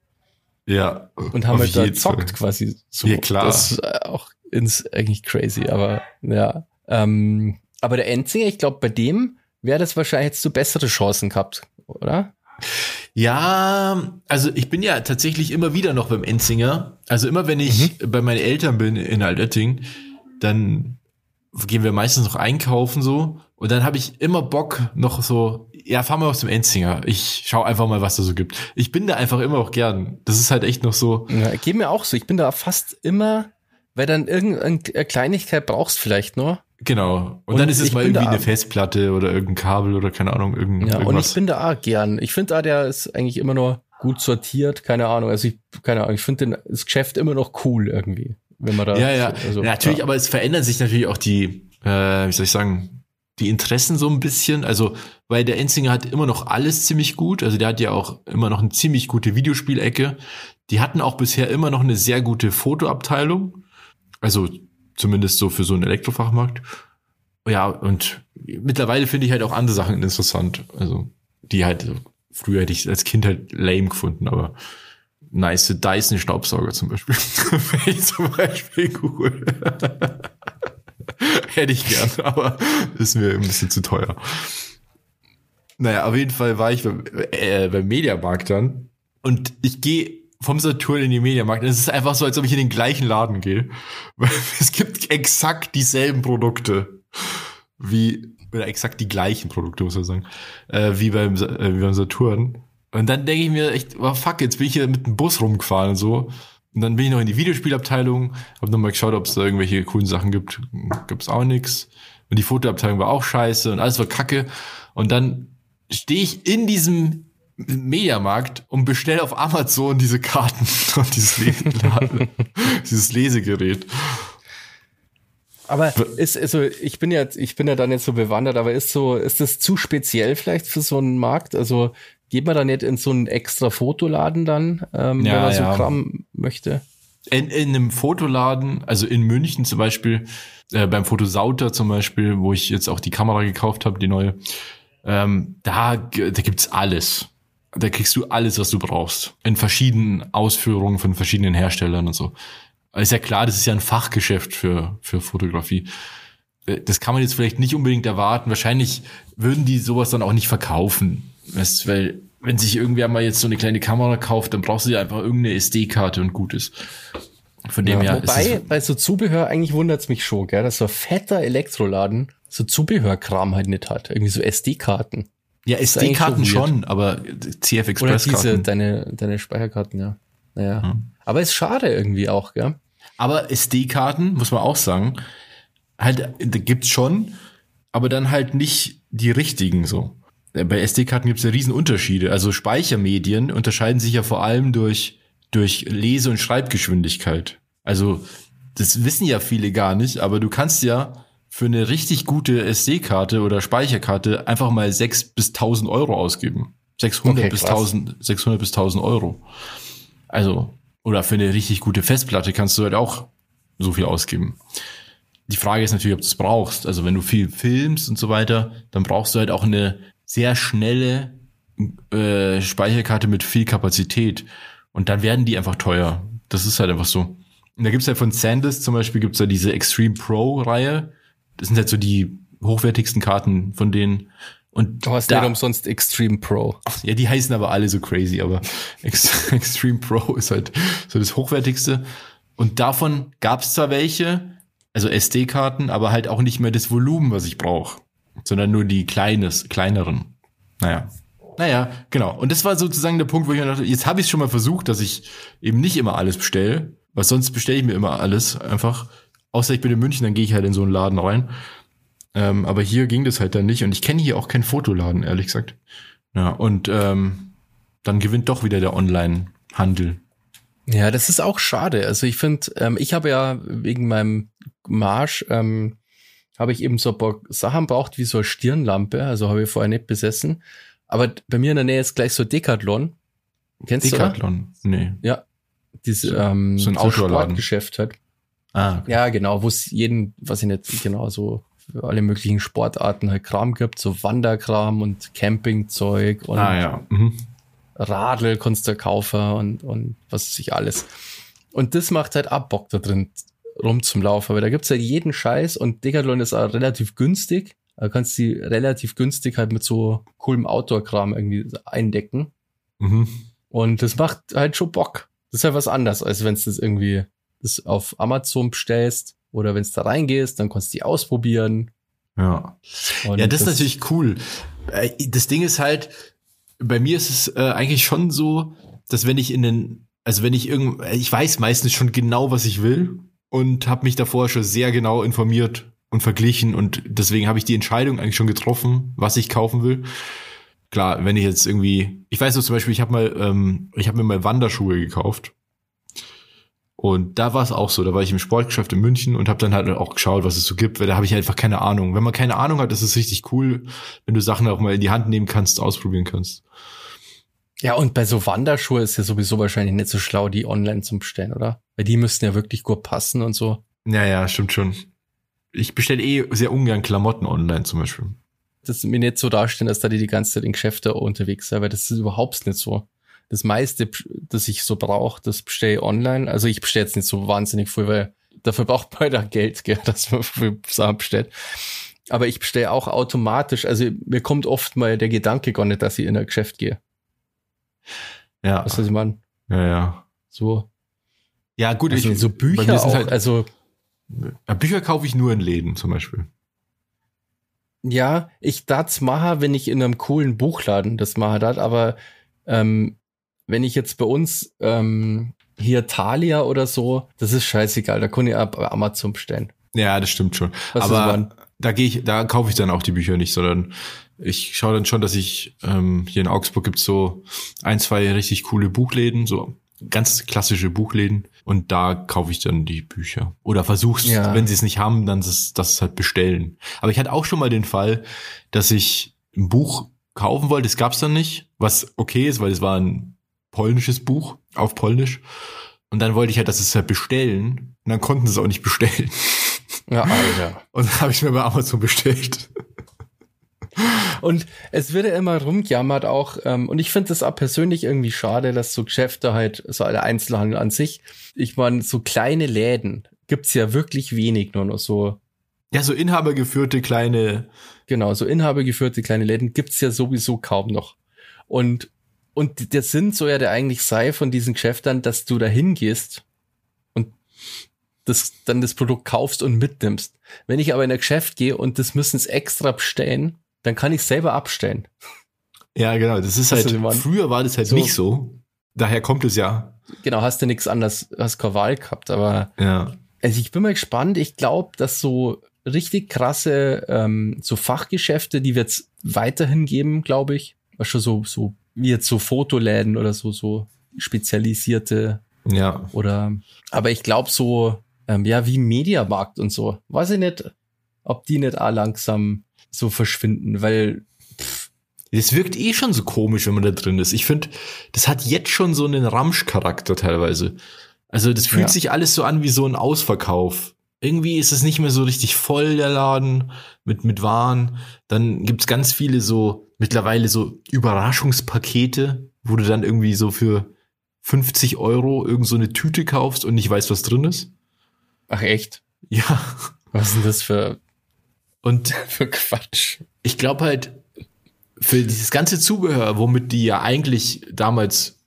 Ja. Und haben halt da zockt quasi so. Ja, klar. Das ist auch ins, eigentlich crazy, aber ja. Ähm, aber der Endsinger, ich glaube, bei dem wäre das wahrscheinlich jetzt zu bessere Chancen gehabt, oder? Ja, also ich bin ja tatsächlich immer wieder noch beim Enzinger. Also immer wenn ich mhm. bei meinen Eltern bin in Altötting, dann gehen wir meistens noch einkaufen so und dann habe ich immer Bock noch so, ja, fahren wir auf zum Enzinger. Ich schau einfach mal, was da so gibt. Ich bin da einfach immer auch gern. Das ist halt echt noch so. Ja, geht mir auch so. Ich bin da fast immer, weil dann irgendeine Kleinigkeit brauchst vielleicht nur. Genau. Und, und dann ist es mal irgendwie eine Festplatte oder irgendein Kabel oder keine Ahnung, irgend, ja, irgendwas. Und ich bin da auch gern. Ich finde da, der ist eigentlich immer nur gut sortiert, keine Ahnung. Also ich, keine Ahnung, ich finde das Geschäft immer noch cool irgendwie, wenn man da. Ja, ja. Also, ja natürlich, ja. aber es verändern sich natürlich auch die, äh, wie soll ich sagen, die Interessen so ein bisschen. Also, weil der Enzinger hat immer noch alles ziemlich gut. Also der hat ja auch immer noch eine ziemlich gute Videospielecke. Die hatten auch bisher immer noch eine sehr gute Fotoabteilung. Also Zumindest so für so einen Elektrofachmarkt. Ja, und mittlerweile finde ich halt auch andere Sachen interessant. Also, die halt, früher hätte ich als Kind halt lame gefunden, aber nice Dyson Staubsauger zum Beispiel. Finde ich zum Beispiel cool. hätte ich gern, aber ist mir ein bisschen zu teuer. Naja, auf jeden Fall war ich beim, äh, beim Mediamarkt dann und ich gehe vom Saturn in die Mediamarkt. Es ist einfach so, als ob ich in den gleichen Laden gehe. es gibt exakt dieselben Produkte wie, oder exakt die gleichen Produkte, muss man sagen, äh, wie, beim, äh, wie beim Saturn. Und dann denke ich mir echt, oh fuck, jetzt bin ich hier mit dem Bus rumgefahren und so. Und dann bin ich noch in die Videospielabteilung, habe nochmal geschaut, ob es da irgendwelche coolen Sachen gibt. Gibt's auch nix. Und die Fotoabteilung war auch scheiße und alles war kacke. Und dann stehe ich in diesem Mediamarkt und bestell auf Amazon diese Karten und dieses, Lese dieses Lesegerät. Aber ist also ich bin ja ich bin ja dann jetzt so bewandert, aber ist so ist das zu speziell vielleicht für so einen Markt? Also geht man da nicht in so einen extra Fotoladen dann, ähm, ja, wenn man so ja. Kram möchte? In, in einem Fotoladen, also in München zum Beispiel, äh, beim Fotosauter zum Beispiel, wo ich jetzt auch die Kamera gekauft habe, die neue, ähm, da, da gibt's alles da kriegst du alles, was du brauchst. In verschiedenen Ausführungen von verschiedenen Herstellern und so. ist ja klar, das ist ja ein Fachgeschäft für, für Fotografie. Äh, das kann man jetzt vielleicht nicht unbedingt erwarten. Wahrscheinlich würden die sowas dann auch nicht verkaufen. Weißt, weil, wenn sich irgendwer mal jetzt so eine kleine Kamera kauft, dann brauchst du ja einfach irgendeine SD-Karte und gut ist. Von dem ja, her. Wobei, bei so Zubehör eigentlich wundert's mich schon, gell, dass so ein fetter Elektroladen so Zubehörkram halt nicht hat. Irgendwie so SD-Karten. Ja, SD-Karten schon, aber CF Express-Karten. Oder diese, deine, deine Speicherkarten, ja. Naja. Ja. Aber ist schade irgendwie auch, gell? Aber SD-Karten, muss man auch sagen, halt, da gibt's schon, aber dann halt nicht die richtigen so. Bei SD-Karten gibt's ja riesen Unterschiede. Also Speichermedien unterscheiden sich ja vor allem durch, durch Lese- und Schreibgeschwindigkeit. Also, das wissen ja viele gar nicht, aber du kannst ja für eine richtig gute SD-Karte oder Speicherkarte einfach mal 6 bis 1000 Euro ausgeben. 600 okay, bis 1000, 600 bis 1000 Euro. Also, oder für eine richtig gute Festplatte kannst du halt auch so viel ausgeben. Die Frage ist natürlich, ob du es brauchst. Also wenn du viel filmst und so weiter, dann brauchst du halt auch eine sehr schnelle äh, Speicherkarte mit viel Kapazität. Und dann werden die einfach teuer. Das ist halt einfach so. Und da gibt's halt von SanDisk zum Beispiel gibt's da diese Extreme Pro Reihe. Das sind halt so die hochwertigsten Karten von denen. Und du hast da, nicht umsonst Extreme Pro. Ja, die heißen aber alle so crazy, aber Extreme Pro ist halt so das hochwertigste. Und davon gab es zwar welche, also SD-Karten, aber halt auch nicht mehr das Volumen, was ich brauche, sondern nur die kleines, kleineren. Naja. Naja, genau. Und das war sozusagen der Punkt, wo ich mir dachte, jetzt habe ich schon mal versucht, dass ich eben nicht immer alles bestelle, weil sonst bestelle ich mir immer alles einfach. Außer ich bin in München, dann gehe ich halt in so einen Laden rein. Ähm, aber hier ging das halt dann nicht und ich kenne hier auch keinen Fotoladen, ehrlich gesagt. Ja, und ähm, dann gewinnt doch wieder der Online-Handel. Ja, das ist auch schade. Also ich finde, ähm, ich habe ja wegen meinem Marsch, ähm, habe ich eben so ein paar Sachen braucht, wie so eine Stirnlampe. Also habe ich vorher nicht besessen. Aber bei mir in der Nähe ist gleich so Decathlon. Kennst Decathlon? du? Decathlon? Nee. Ja. Diese, ähm, so ein so Sportgeschäft hat. Ah. Okay. Ja, genau, wo es jeden, was ich nicht genau so für alle möglichen Sportarten halt Kram gibt, so Wanderkram und Campingzeug und ah, ja. mhm. Radl kannst du kaufen und, und was weiß ich alles. Und das macht halt ab Bock da drin rum zum Laufen, aber da gibt's halt jeden Scheiß und Decathlon ist auch relativ günstig. Da kannst du die relativ günstig halt mit so coolem Outdoor-Kram irgendwie eindecken. Mhm. Und das macht halt schon Bock. Das ist halt was anderes, als wenn du das irgendwie das auf Amazon bestellst oder wenn du da reingehst, dann kannst du die ausprobieren. Ja. Und ja, das, das ist natürlich cool. Äh, das Ding ist halt, bei mir ist es äh, eigentlich schon so, dass wenn ich in den, also wenn ich irgend, ich weiß meistens schon genau, was ich will und habe mich davor schon sehr genau informiert und verglichen und deswegen habe ich die Entscheidung eigentlich schon getroffen, was ich kaufen will. Klar, wenn ich jetzt irgendwie, ich weiß so zum Beispiel, ich habe mal, ähm, ich habe mir mal Wanderschuhe gekauft und da war es auch so, da war ich im Sportgeschäft in München und habe dann halt auch geschaut, was es so gibt, weil da habe ich einfach keine Ahnung. Wenn man keine Ahnung hat, ist es richtig cool, wenn du Sachen auch mal in die Hand nehmen kannst, ausprobieren kannst. Ja, und bei so Wanderschuhe ist ja sowieso wahrscheinlich nicht so schlau, die online zu bestellen, oder? Weil die müssten ja wirklich gut passen und so. Ja, ja, stimmt schon. Ich bestelle eh sehr ungern Klamotten online zum Beispiel. Das mir nicht so darstellen, dass da die die ganze Zeit in Geschäfte unterwegs sind, weil das ist überhaupt nicht so das meiste, das ich so brauche, das bestelle ich online. Also ich bestelle jetzt nicht so wahnsinnig viel, weil dafür braucht man ja Geld, gell, dass man viel Sachen bestellt. Aber ich bestelle auch automatisch. Also mir kommt oft mal der Gedanke gar nicht, dass ich in ein Geschäft gehe. Ja. Was ich meine? Ja, ja. So. Ja, gut, also ich, so Bücher auch, halt, also Bücher kaufe ich nur in Läden zum Beispiel. Ja, ich darf's machen, wenn ich in einem coolen Buchladen das mache, dat, aber ähm, wenn ich jetzt bei uns ähm, hier Thalia oder so, das ist scheißegal, da kann ich ab Amazon bestellen. Ja, das stimmt schon. Was Aber da gehe ich, da kaufe ich dann auch die Bücher nicht, sondern ich schaue dann schon, dass ich ähm, hier in Augsburg gibt's so ein, zwei richtig coole Buchläden, so ganz klassische Buchläden und da kaufe ich dann die Bücher oder versuch's, ja. wenn sie es nicht haben, dann das, das halt bestellen. Aber ich hatte auch schon mal den Fall, dass ich ein Buch kaufen wollte, das gab's dann nicht, was okay ist, weil es war ein polnisches Buch auf Polnisch. Und dann wollte ich halt, dass es halt bestellen. Und dann konnten sie es auch nicht bestellen. Ja, Alter. Und dann habe ich mir bei Amazon bestellt. Und es wird ja immer rumjammert auch, ähm, und ich finde das auch persönlich irgendwie schade, dass so Geschäfte halt, so der Einzelhandel an sich, ich meine, so kleine Läden gibt's ja wirklich wenig nur noch so. Ja, so inhabergeführte kleine. Genau, so inhabergeführte kleine Läden gibt's ja sowieso kaum noch. Und und der Sinn so ja der eigentlich sei von diesen Geschäftern, dass du da hingehst und das, dann das Produkt kaufst und mitnimmst. Wenn ich aber in ein Geschäft gehe und das müssen es extra bestellen, dann kann ich selber abstellen. Ja, genau. Das ist halt, früher war das halt so. nicht so. daher kommt es ja. Genau, hast du nichts anderes, hast keine Wahl gehabt, aber Ja. also ich bin mal gespannt. Ich glaube, dass so richtig krasse ähm, so Fachgeschäfte, die wird es weiterhin geben, glaube ich. Was schon so, so wie jetzt so Fotoläden oder so, so spezialisierte Ja. oder aber ich glaube so, ähm, ja, wie Mediamarkt und so. Weiß ich nicht, ob die nicht auch langsam so verschwinden, weil Es wirkt eh schon so komisch, wenn man da drin ist. Ich finde, das hat jetzt schon so einen Ramsch-Charakter teilweise. Also das fühlt Ja. sich alles so an wie so ein Ausverkauf. Irgendwie ist es nicht mehr so richtig voll, der Laden, mit, mit Waren. Dann gibt's ganz viele so, mittlerweile so Überraschungspakete, wo du dann irgendwie so für 50 Euro irgend so eine Tüte kaufst und nicht weißt, was drin ist. ach echt, Ja. was ist denn das für, Und für Quatsch? ich glaube halt, für dieses ganze Zubehör, womit die ja eigentlich damals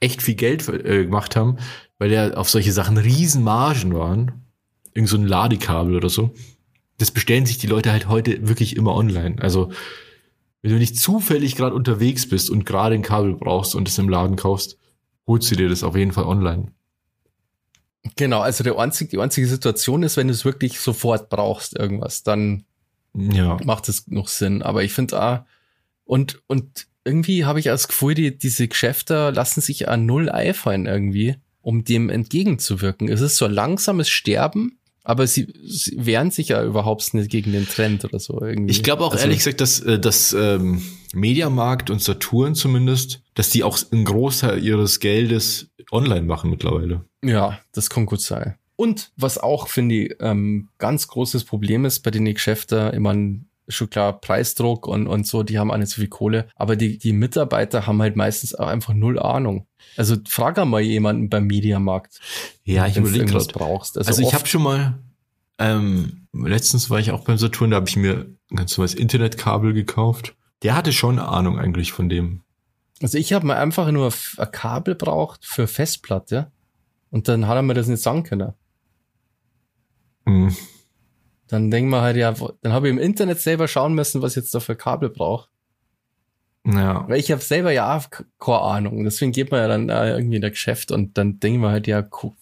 echt viel Geld äh, gemacht haben, weil ja auf solche Sachen riesen Margen waren, irgend so ein Ladekabel oder so, das bestellen sich die Leute halt heute wirklich immer online. Also wenn du nicht zufällig gerade unterwegs bist und gerade ein Kabel brauchst und es im Laden kaufst, holst du dir das auf jeden Fall online. Genau, also der einzige, die einzige Situation ist, wenn du es wirklich sofort brauchst, irgendwas, dann Ja. macht es noch Sinn. Aber ich finde auch, und, und irgendwie habe ich das Gefühl, die, diese Geschäfte lassen sich an null einfallen irgendwie, um dem entgegenzuwirken. Es ist so ein langsames Sterben, aber sie, sie wehren sich ja überhaupt nicht gegen den Trend oder so irgendwie. Ich glaube auch Also- ehrlich gesagt, dass, äh, dass ähm, Mediamarkt und Saturn zumindest, dass die auch einen Großteil ihres Geldes online machen mittlerweile. Ja, das kann gut sein. Und was auch, finde ich, ähm, ganz großes Problem ist bei den Geschäften, ich mein, schon klar, Preisdruck und, und so, die haben auch nicht so viel Kohle, aber die, die Mitarbeiter haben halt meistens auch einfach null Ahnung. Also frag einmal jemanden beim Mediamarkt, Ja, ich überlege gerade. brauchst. Also, ich oft- habe schon mal, ähm, letztens war ich auch beim Saturn, da habe ich mir ein ganz normales Internetkabel gekauft. Der hatte schon Ahnung eigentlich von dem. also ich habe mal einfach nur ein Kabel braucht für Festplatte und dann hat er mir das nicht sagen können. Hm. Dann denken wir halt, ja, dann habe ich im Internet selber schauen müssen, was ich jetzt da für Kabel brauche. Ja. Weil ich habe selber ja auch keine Ahnung. Deswegen geht man ja dann irgendwie in der Geschäft und dann denken wir halt, ja, gu-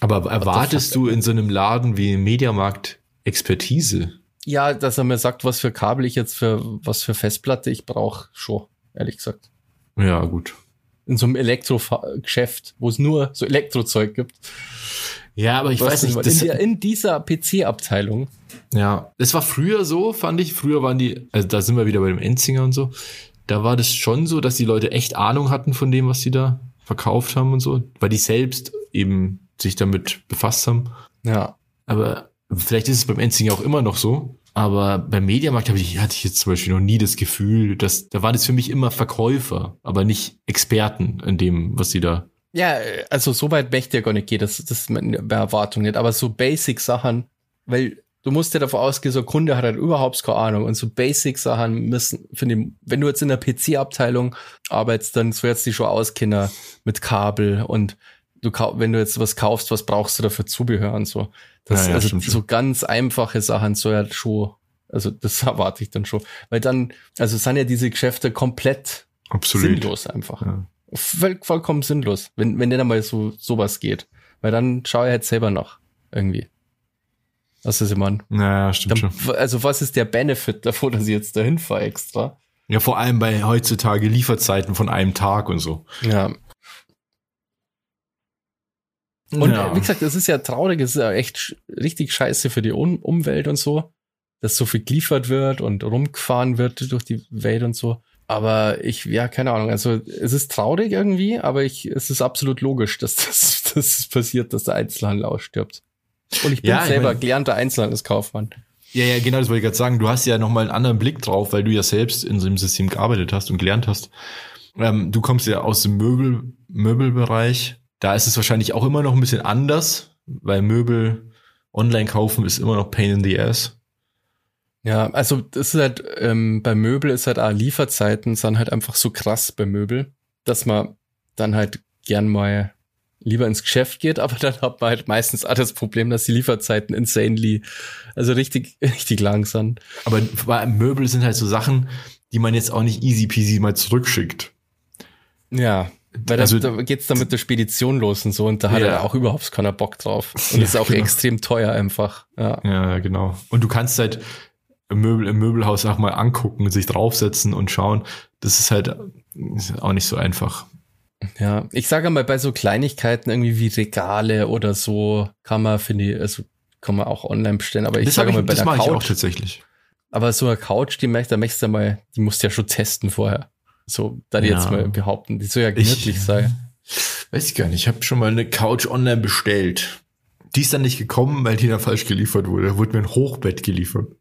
Aber erwartest du in so einem Laden wie im Mediamarkt Expertise? ja, dass er mir sagt, was für Kabel ich jetzt für, was für Festplatte ich brauche, schon, ehrlich gesagt. Ja, gut. In so einem Elektrogeschäft, wo es nur so Elektrozeug gibt. Ja, aber ich weiß nicht, in, das, der, in dieser PC-Abteilung. Ja, das war früher so, fand ich. Früher waren die, also da sind wir wieder bei dem Enzinger und so. Da war das schon so, dass die Leute echt Ahnung hatten von dem, was sie da verkauft haben und so, weil die selbst eben sich damit befasst haben. Ja. Aber vielleicht ist es beim Enzinger auch immer noch so. Aber beim Mediamarkt habe ich, hatte ich jetzt zum Beispiel noch nie das Gefühl, dass da waren das für mich immer Verkäufer, aber nicht Experten in dem, was sie da. Ja, also so weit möchte ich ja gar nicht gehen, das, das ist meine Erwartung nicht, aber so Basic-Sachen, weil du musst ja davon ausgehen, so ein Kunde hat halt überhaupt keine Ahnung und so Basic-Sachen müssen, finde ich, wenn du jetzt in der PC-Abteilung arbeitest, dann sollst du dich schon auskennen mit Kabel und du wenn du jetzt was kaufst, was brauchst du dafür Zubehör und so. Das, Ja, ja, also so ganz einfache Sachen so ja schon, also das erwarte ich dann schon, weil dann, also sind ja diese Geschäfte komplett sinnlos einfach. Ja. Voll, vollkommen sinnlos, wenn, wenn denn einmal so sowas geht. Weil dann schau ich halt selber nach. Irgendwie. Was ist immer. Naja, stimmt schon. Also, was ist der Benefit davon, dass ich jetzt dahin fahre extra? Ja, vor allem bei heutzutage Lieferzeiten von einem Tag und so. Ja. Und ja. wie gesagt, das ist ja traurig, es ist ja echt richtig scheiße für die um Umwelt und so, dass so viel geliefert wird und rumgefahren wird durch die Welt und so. Aber ich, ja, keine Ahnung. Also es ist traurig irgendwie, aber ich, es ist absolut logisch, dass das, dass das passiert, dass der Einzelhandel ausstirbt. Und ich bin Ja, ich selber mein- gelernter Einzelhandelskaufmann. Ja, ja, genau, das wollte ich gerade sagen. Du hast ja nochmal einen anderen Blick drauf, weil du ja selbst in so einem System gearbeitet hast und gelernt hast. Ähm, du kommst ja aus dem Möbel, Möbelbereich. Da ist es wahrscheinlich auch immer noch ein bisschen anders, weil Möbel online kaufen ist immer noch Pain in the Ass. Ja, also das ist halt, ähm, bei Möbel ist halt auch Lieferzeiten sind halt einfach so krass bei Möbel, dass man dann halt gern mal lieber ins Geschäft geht, aber dann hat man halt meistens auch das Problem, dass die Lieferzeiten insanely, also richtig, richtig lang sind. Aber bei Möbel sind halt so Sachen, die man jetzt auch nicht easy peasy mal zurückschickt. Ja, Weil also, da, geht's dann mit der Spedition los und so und da hat ja. er auch überhaupt keiner Bock drauf. Und ja, ist auch genau. extrem teuer einfach. Ja. ja, genau. Und du kannst halt im, Möbel, im Möbelhaus auch mal angucken, sich draufsetzen und schauen. Das ist halt ist auch nicht so einfach. Ja, ich sage mal, bei so Kleinigkeiten irgendwie wie Regale oder so kann man, finde ich, also kann man auch online bestellen. Aber ich sage mal, bei das der Couch. Ich auch tatsächlich. Aber so eine Couch, die möchte, da möchtest du mal, die musst du ja schon testen vorher. So, da die ja. jetzt mal behaupten, die soll ja gemütlich ich, sein. Weiß ich gar nicht. Ich habe schon mal eine Couch online bestellt. Die ist dann nicht gekommen, weil die da falsch geliefert wurde. Da wurde mir ein Hochbett geliefert.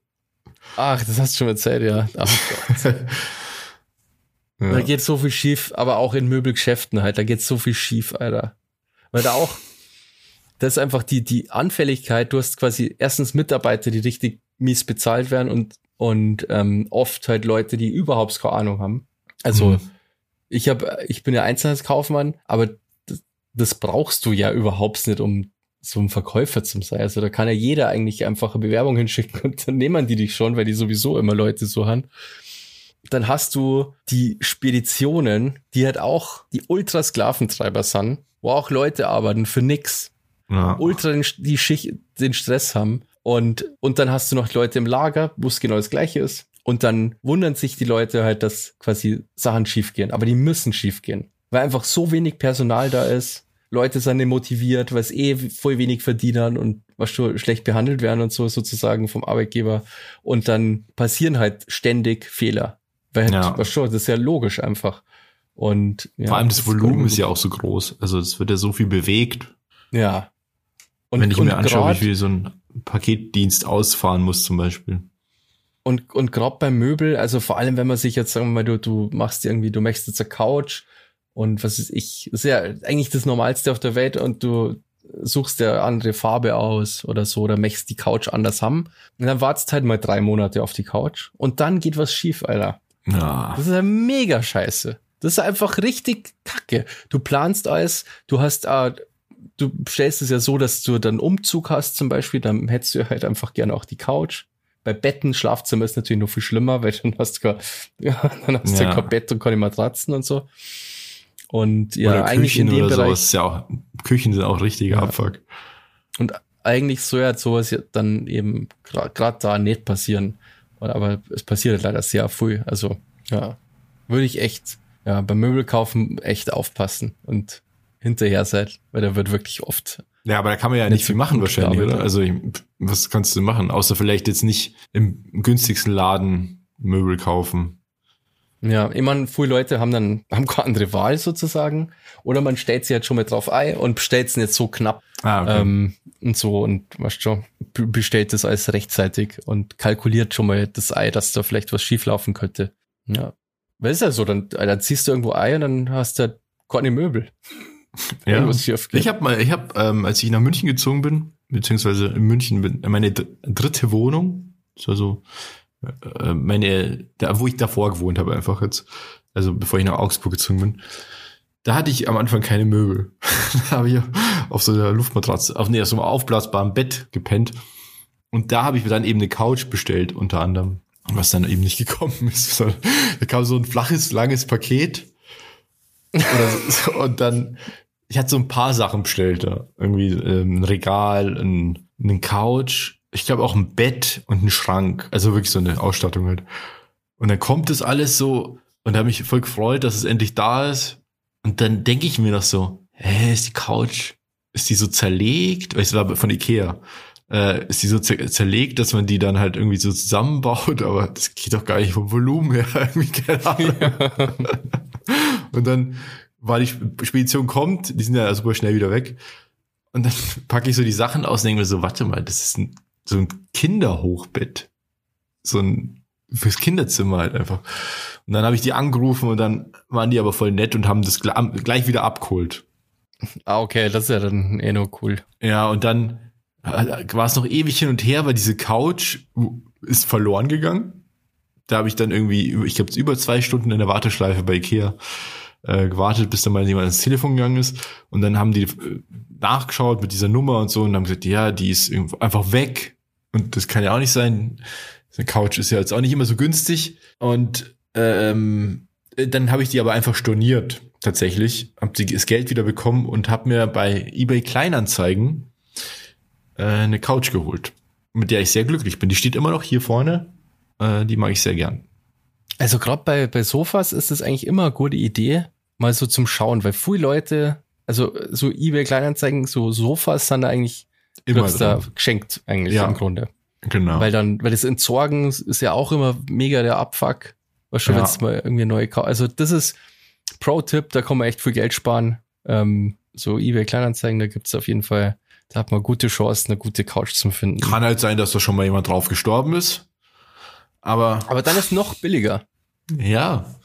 Ach, das hast du schon erzählt, ja. Ach Gott. ja. Da geht so viel schief, aber auch in Möbelgeschäften halt, da geht so viel schief, Alter. Weil da auch, das ist einfach die, die Anfälligkeit, du hast quasi erstens Mitarbeiter, die richtig mies bezahlt werden und, und ähm, oft halt Leute, die überhaupt keine Ahnung haben. Also mhm. ich habe, ich bin ja Einzelhandelskaufmann, aber das, das brauchst du ja überhaupt nicht, um so ein Verkäufer zu sein. Also da kann ja jeder eigentlich einfach eine Bewerbung hinschicken und dann nehmen die dich schon, weil die sowieso immer Leute so haben. Dann hast du die Speditionen, die halt auch die Ultrasklaventreiber sind, wo auch Leute arbeiten für nix. Ja. Ultra den, die Schicht, den Stress haben. Und, und dann hast du noch Leute im Lager, wo es genau das gleiche ist. Und dann wundern sich die Leute halt, dass quasi Sachen schiefgehen. Aber die müssen schiefgehen. Weil einfach so wenig Personal da ist. Leute sind nicht motiviert, weil es eh voll wenig verdienen und was schon schlecht behandelt werden und so sozusagen vom Arbeitgeber. Und dann passieren halt ständig Fehler. Weil halt, ja. was schon, das ist ja logisch einfach. Und ja, vor allem das, das Volumen ist ja auch so groß. Also es wird ja so viel bewegt. Ja. Und wenn ich und mir anschaue, wie viel so ein Paketdienst ausfahren muss zum Beispiel. Und, und gerade beim Möbel, also vor allem, wenn man sich jetzt, sagen wir mal, du, du machst irgendwie, du möchtest jetzt eine Couch und was ist ich, ist ja eigentlich das Normalste auf der Welt und du suchst ja andere Farbe aus oder so oder möchtest die Couch anders haben. Und dann wartest halt mal drei Monate auf die Couch und dann geht was schief, Alter. Ja. Das ist ja mega scheiße. Das ist einfach richtig kacke. Du planst alles, du hast, äh, du stellst es ja so, dass du dann Umzug hast zum Beispiel, dann hättest du halt einfach gerne auch die Couch bei Betten, Schlafzimmer ist natürlich noch viel schlimmer, weil dann hast du ja, dann hast ja. du kein Bett und keine Matratzen und so. Und ja, oder eigentlich Küchen in dem Bereich. Sowas, ja auch, Küchen sind auch richtiger ja. Abfuck. Und eigentlich soll ja sowas dann eben gerade da nicht passieren. Aber es passiert leider sehr früh. Also, ja, würde ich echt, ja, beim Möbelkaufen echt aufpassen und hinterher sein, weil da wird wirklich oft ja, aber da kann man ja nicht viel machen wahrscheinlich, oder? Also was kannst du machen? Außer vielleicht jetzt nicht im günstigsten Laden Möbel kaufen. Ja, ich meine, viele Leute haben dann haben keine andere Wahl sozusagen. Oder man stellt sich jetzt schon mal drauf ein und bestellt es nicht so knapp. Ah, okay. Ähm, und so und weißt schon, bestellt das alles rechtzeitig und kalkuliert schon mal das Ei, dass da vielleicht was schieflaufen könnte. Ja. Weil ist ja so, dann, dann ziehst du irgendwo Ei und dann hast du keine Möbel. Ja. Ich habe mal, ich habe, ähm, als ich nach München gezogen bin, beziehungsweise in München bin, meine dritte Wohnung, so also äh, meine, da, wo ich davor gewohnt habe einfach jetzt, also bevor ich nach Augsburg gezogen bin, da hatte ich am Anfang keine Möbel. da habe ich auf so einer Luftmatratze, auf, nee, auf so einem aufblasbaren Bett gepennt. Und da habe ich mir dann eben eine Couch bestellt, unter anderem, was dann eben nicht gekommen ist. Da kam so ein flaches, langes Paket. So, und dann ich hatte so ein paar Sachen bestellt da. Irgendwie ähm, ein Regal, ein, ein Couch, ich glaube auch ein Bett und ein Schrank. Also wirklich so eine Ausstattung halt. Und dann kommt das alles so und da habe mich voll gefreut, dass es endlich da ist. Und dann denke ich mir noch so, hä, ist die Couch, ist die so zerlegt? Weil es war von Ikea. Äh, ist die so zerlegt, dass man die dann halt irgendwie so zusammenbaut, aber das geht doch gar nicht vom Volumen her, irgendwie, keine Ahnung. Ja. und dann weil die Spedition kommt, die sind ja super schnell wieder weg. Und dann packe ich so die Sachen aus und denke mir so, warte mal, das ist ein, so ein Kinderhochbett. So ein fürs Kinderzimmer halt einfach. Und dann habe ich die angerufen und dann waren die aber voll nett und haben das gleich wieder abgeholt. Ah, okay, das ist ja dann eh nur cool. Ja, und dann äh, war es noch ewig hin und her, weil diese Couch ist verloren gegangen. Da habe ich dann irgendwie, ich glaube, über zwei Stunden in der Warteschleife bei Ikea äh, gewartet, bis dann mal jemand ins Telefon gegangen ist. Und dann haben die äh, nachgeschaut mit dieser Nummer und so und haben gesagt, ja, die ist einfach weg. Und das kann ja auch nicht sein. Eine Couch ist ja jetzt auch nicht immer so günstig. Und ähm, äh, dann habe ich die aber einfach storniert, tatsächlich. Habe das Geld wieder bekommen und habe mir bei eBay Kleinanzeigen äh, eine Couch geholt, mit der ich sehr glücklich bin. Die steht immer noch hier vorne. Äh, die mag ich sehr gern. Also gerade bei, bei Sofas ist das eigentlich immer eine gute Idee, mal so zum Schauen, weil viele Leute, also so eBay Kleinanzeigen, so Sofas sind da eigentlich immer da geschenkt eigentlich ja, im Grunde. Genau. Weil dann, weil das Entsorgen ist ja auch immer mega der Abfuck. Was schon, ja. wenn es mal irgendwie neu kauft. Also das ist Pro-Tipp, da kann man echt viel Geld sparen. Ähm, so eBay Kleinanzeigen, da gibt's auf jeden Fall, da hat man gute Chancen, eine gute Couch zu finden. Kann halt sein, dass da schon mal jemand drauf gestorben ist. Aber. Aber dann ist noch billiger. Ja.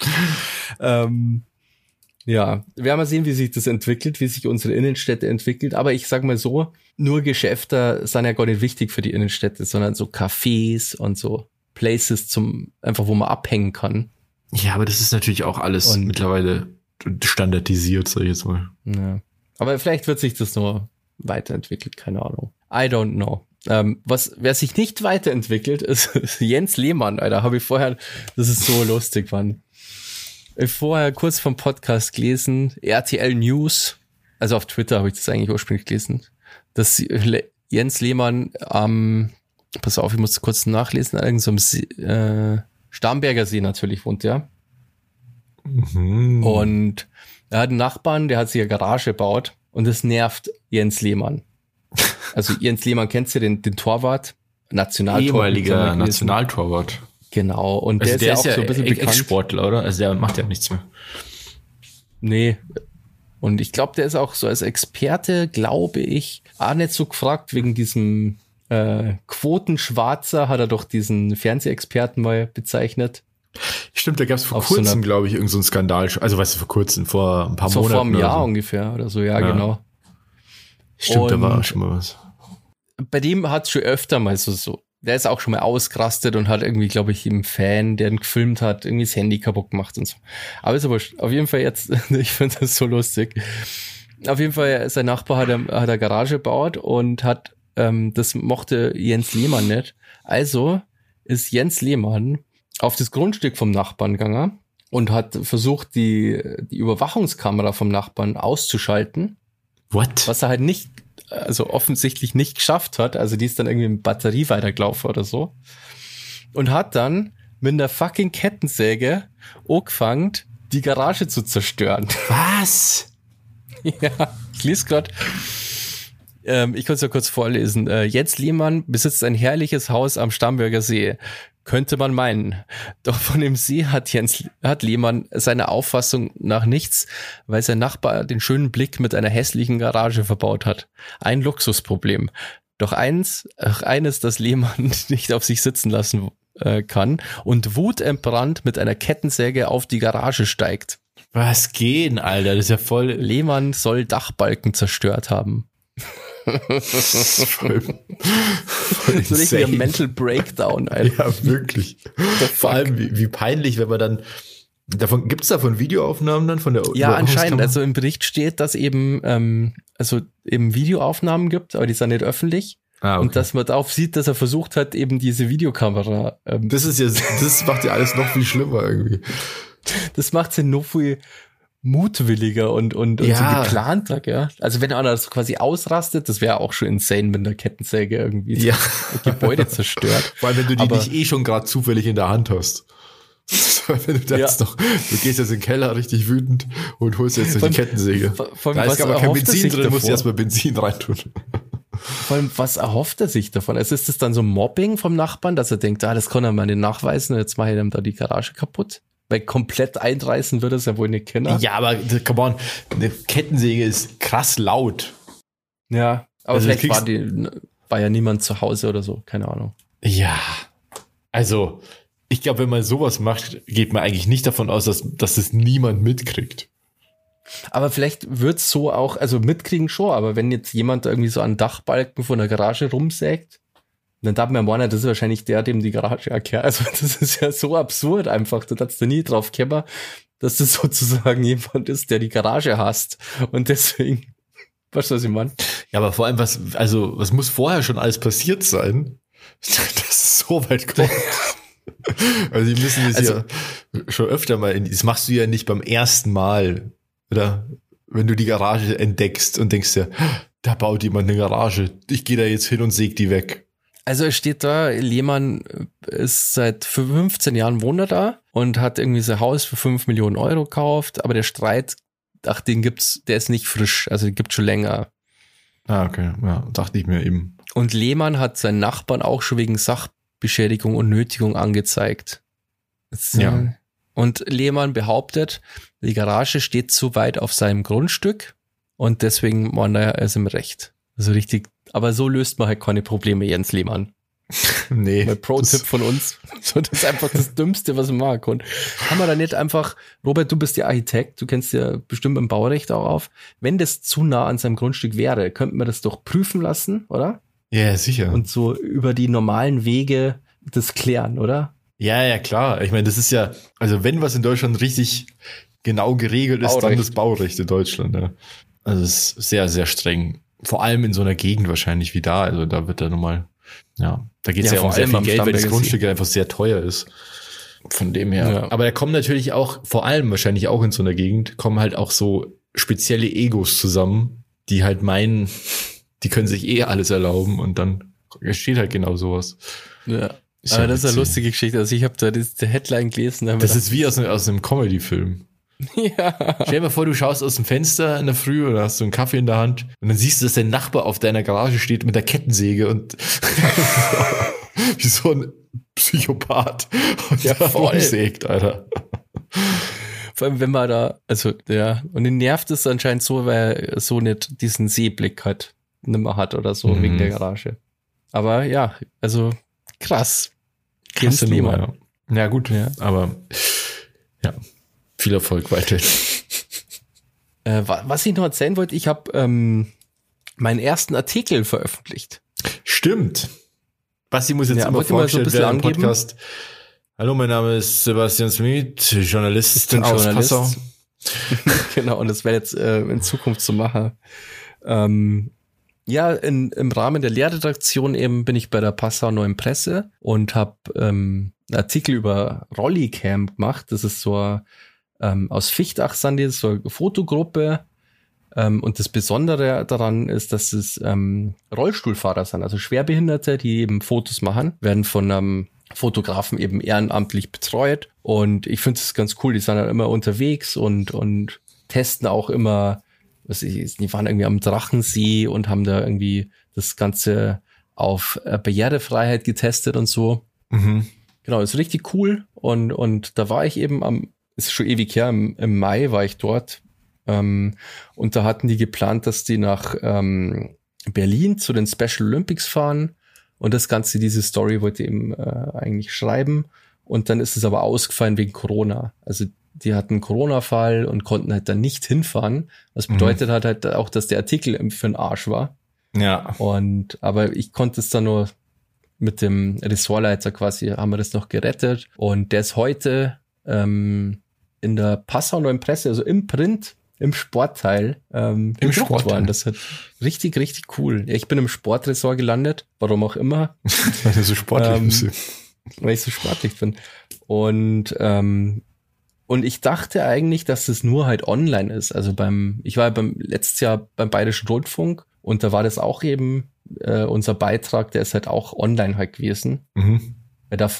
ähm, ja, wir werden mal sehen, wie sich das entwickelt, wie sich unsere Innenstädte entwickelt. Aber ich sag mal so, nur Geschäfte sind ja gar nicht wichtig für die Innenstädte, sondern so Cafés und so Places zum, einfach wo man abhängen kann. Ja, aber das ist natürlich auch alles und, mittlerweile standardisiert, sag ich jetzt mal. Ja. Aber vielleicht wird sich das nur weiterentwickelt, keine Ahnung. I don't know. Ähm, was, wer sich nicht weiterentwickelt, ist, Jens Lehmann, Alter, habe ich vorher, das ist so lustig, Mann. Ich vorher kurz vom Podcast gelesen, RTL News, also auf Twitter habe ich das eigentlich ursprünglich gelesen, dass Jens Lehmann am, pass auf, ich muss kurz nachlesen, irgendeinem so äh, Starnberger See natürlich wohnt, ja. Mhm. Und er hat einen Nachbarn, der hat sich eine Garage gebaut und das nervt Jens Lehmann. Also Jens Lehmann kennst du den, den Torwart, Nationaltorwart. Ehemaliger Nationaltorwart. Genau, und also der, der ist ja auch so ein bisschen bekannt. Sportler, oder? Also der macht ja nichts mehr. Nee. Und ich glaube, der ist auch so als Experte, glaube ich, auch nicht so gefragt wegen diesem äh, Quotenschwarzer, hat er doch diesen Fernsehexperten mal bezeichnet. Stimmt, da gab es vor Auf kurzem, so glaube ich, irgendeinen so Skandal. Also, weißt du, vor kurzem, vor ein paar so Monaten. Vor einem Jahr so. ungefähr oder so, ja, ja. genau. Stimmt, und da war schon mal was. Bei dem hat es schon öfter mal so, so, der ist auch schon mal ausgerastet und hat irgendwie, glaube ich, im Fan, der ihn gefilmt hat, irgendwie das Handy kaputt gemacht und so. Aber ist aber auf jeden Fall jetzt, ich finde das so lustig. Auf jeden Fall, sein Nachbar hat, hat eine Garage gebaut und hat, ähm, das mochte Jens Lehmann nicht. Also ist Jens Lehmann auf das Grundstück vom Nachbarn gegangen und hat versucht, die, die Überwachungskamera vom Nachbarn auszuschalten What? Was er halt nicht, also offensichtlich nicht geschafft hat. Also die ist dann irgendwie mit Batterie weitergelaufen oder so. Und hat dann mit einer fucking Kettensäge angefangen, die Garage zu zerstören. Was? ja, ich lese gerade. Ähm, ich kann es ja kurz vorlesen. Äh, Jens Lehmann besitzt ein herrliches Haus am Starnberger See könnte man meinen. Doch von dem See hat Jens, hat Lehmann seine Auffassung nach nichts, weil sein Nachbar den schönen Blick mit einer hässlichen Garage verbaut hat. Ein Luxusproblem. Doch eins, eines, das Lehmann nicht auf sich sitzen lassen äh, kann und wutentbrannt mit einer Kettensäge auf die Garage steigt. Was gehen, Alter? Das ist ja voll. Lehmann soll Dachbalken zerstört haben voll, voll so richtig Mental Breakdown. Alter. Ja, wirklich. Vor allem, wie, wie peinlich, wenn man dann Davon gibt's davon Videoaufnahmen dann von der Ja, anscheinend. Also im Bericht steht, dass eben ähm, also eben Videoaufnahmen gibt, aber die sind nicht öffentlich. Ah, okay. Und dass man darauf sieht, dass er versucht hat, eben diese Videokamera. Ähm, das ist ja, das macht ja alles noch viel schlimmer irgendwie. Das macht ja noch viel mutwilliger und, und, und ja. so geplanter, ja. Also wenn einer das quasi ausrastet, das wäre auch schon insane mit einer Kettensäge irgendwie ja. Gebäude zerstört. Allem, wenn du die Aber, nicht eh schon gerade zufällig in der Hand hast. wenn du das ja. noch, du gehst jetzt in den Keller richtig wütend und holst jetzt von, die Kettensäge. Von, da ist aber kein Benzin drin, musst du erstmal Benzin reintun. Vor allem, was erhofft er sich davon? Also ist das dann so Mobbing vom Nachbarn, dass er denkt, ah, das kann er mal nicht nachweisen, jetzt mache ich ihm da die Garage kaputt? Weil komplett einreißen würde es ja wohl nicht kennen. Ja, aber come on, eine Kettensäge ist krass laut. Ja, aber also vielleicht war, die, war ja niemand zu Hause oder so, keine Ahnung. Ja, also ich glaube, wenn man sowas macht, geht man eigentlich nicht davon aus, dass, dass es niemand mitkriegt. Aber vielleicht wird's so auch, also mitkriegen schon, aber wenn jetzt jemand irgendwie so an Dachbalken von der Garage rumsägt, dann darf man meinen, das ist wahrscheinlich der, dem die Garage erklärt. Also das ist ja so absurd einfach. Du darfst da nie drauf kämmer, dass das sozusagen jemand ist, der die Garage hasst. Und deswegen, weißt du, was ich meine? Ja, aber vor allem, was, also, was muss vorher schon alles passiert sein, dass es so weit kommt? Also die müssen das also, ja schon öfter mal, das machst du ja nicht beim ersten Mal, oder? Wenn du die Garage entdeckst und denkst dir, da baut jemand eine Garage, ich gehe da jetzt hin und säg die weg. Also es steht da, Lehmann ist seit 15 Jahren wohnt er da und hat irgendwie sein Haus für 5 Millionen Euro gekauft, aber der Streit, ach, den gibt's, der ist nicht frisch, also den gibt's schon länger. Ah, okay, ja, dachte ich mir eben. Und Lehmann hat seinen Nachbarn auch schon wegen Sachbeschädigung und Nötigung angezeigt. Das, ja. Äh, und Lehmann behauptet, die Garage steht zu weit auf seinem Grundstück und deswegen war er ist im Recht. Also richtig, aber so löst man halt keine Probleme, Jens Lehmann. nee. Pro-Tipp von uns. So, das ist einfach das Dümmste, was man machen kann. Kann man da nicht einfach, Robert, du bist ja Architekt, du kennst ja bestimmt im Baurecht auch auf. Wenn das zu nah an seinem Grundstück wäre, könnten wir das doch prüfen lassen, oder? Ja, sicher. Und so über die normalen Wege das klären, oder? Ja, ja, klar. Ich meine, das ist ja, also wenn was in Deutschland richtig genau geregelt ist, Baurecht. dann das Baurecht in Deutschland. Ja. Also es ist sehr, sehr streng. Vor allem in so einer Gegend wahrscheinlich wie da. Also da wird er nochmal, ja, da geht es ja, ja um sehr viel Geld, weil das Grundstück einfach sehr teuer ist. Von dem her. Ja. Aber da kommen natürlich auch, vor allem wahrscheinlich auch in so einer Gegend, kommen halt auch so spezielle Egos zusammen, die halt meinen, die können sich eh alles erlauben und dann steht halt genau sowas. Ja. Ist Aber ja das ist eine lustige Geschichte. Also ich habe da die Headline gelesen. Das ist wie aus, aus einem Comedy-Film. Ja. Stell dir mal vor, du schaust aus dem Fenster in der Früh oder hast so einen Kaffee in der Hand und dann siehst du, dass dein Nachbar auf deiner Garage steht mit der Kettensäge und wie so ein Psychopath und ja, voll. sägt, Alter. Vor allem, wenn man da, also, ja, und ihn nervt es anscheinend so, weil er so nicht diesen Seeblick hat, nimmer hat oder so, mhm. wegen der Garage. Aber ja, also krass. Krasse Nummer, ja. Ja, gut, ja. aber ja, viel Erfolg weiterhin. Äh, was ich noch erzählen wollte, ich habe ähm, meinen ersten Artikel veröffentlicht. Stimmt. Basti muss jetzt ja, immer vorstellen, so ein Podcast. Hallo, mein Name ist Sebastian Smith, Journalist ich bin aus Journalist. Passau. genau, und das wäre jetzt äh, in Zukunft zu machen. Ähm, ja, in, im Rahmen der Lehrredaktion eben bin ich bei der Passau Neuen Presse und habe ähm, einen Artikel über Rollicamp gemacht. Das ist so ähm, aus Fichtach sind die, so eine Fotogruppe. Ähm, und das Besondere daran ist, dass es ähm, Rollstuhlfahrer sind, also Schwerbehinderte, die eben Fotos machen, werden von einem Fotografen eben ehrenamtlich betreut. Und ich finde es ganz cool, die sind dann immer unterwegs und, und testen auch immer, was ich, die waren irgendwie am Drachensee und haben da irgendwie das Ganze auf äh, Barrierefreiheit getestet und so. Mhm. Genau, ist richtig cool. Und, und da war ich eben am ist schon ewig her, im, im Mai war ich dort. Ähm, und da hatten die geplant, dass die nach ähm, Berlin zu den Special Olympics fahren. Und das Ganze, diese Story wollte eben äh, eigentlich schreiben. Und dann ist es aber ausgefallen wegen Corona. Also die hatten Corona-Fall und konnten halt dann nicht hinfahren. Was mhm. bedeutet mhm. hat halt auch, dass der Artikel für den Arsch war. Ja. Und, aber ich konnte es dann nur mit dem Ressortleiter quasi, haben wir das noch gerettet. Und der ist heute ähm, in der Passau Neuen Presse, also im Print, im Sportteil, ähm, Im Sportteil. worden. Das hat richtig, richtig cool. Ich bin im Sportressort gelandet, warum auch immer. weil du so sportlich ähm, bist. Weil ich so sportlich bin. Und ähm, und ich dachte eigentlich, dass es nur halt online ist. Also beim, ich war ja beim letztes Jahr beim Bayerischen Rundfunk und da war das auch eben äh, unser Beitrag, der ist halt auch online halt gewesen. Mhm. Weil da,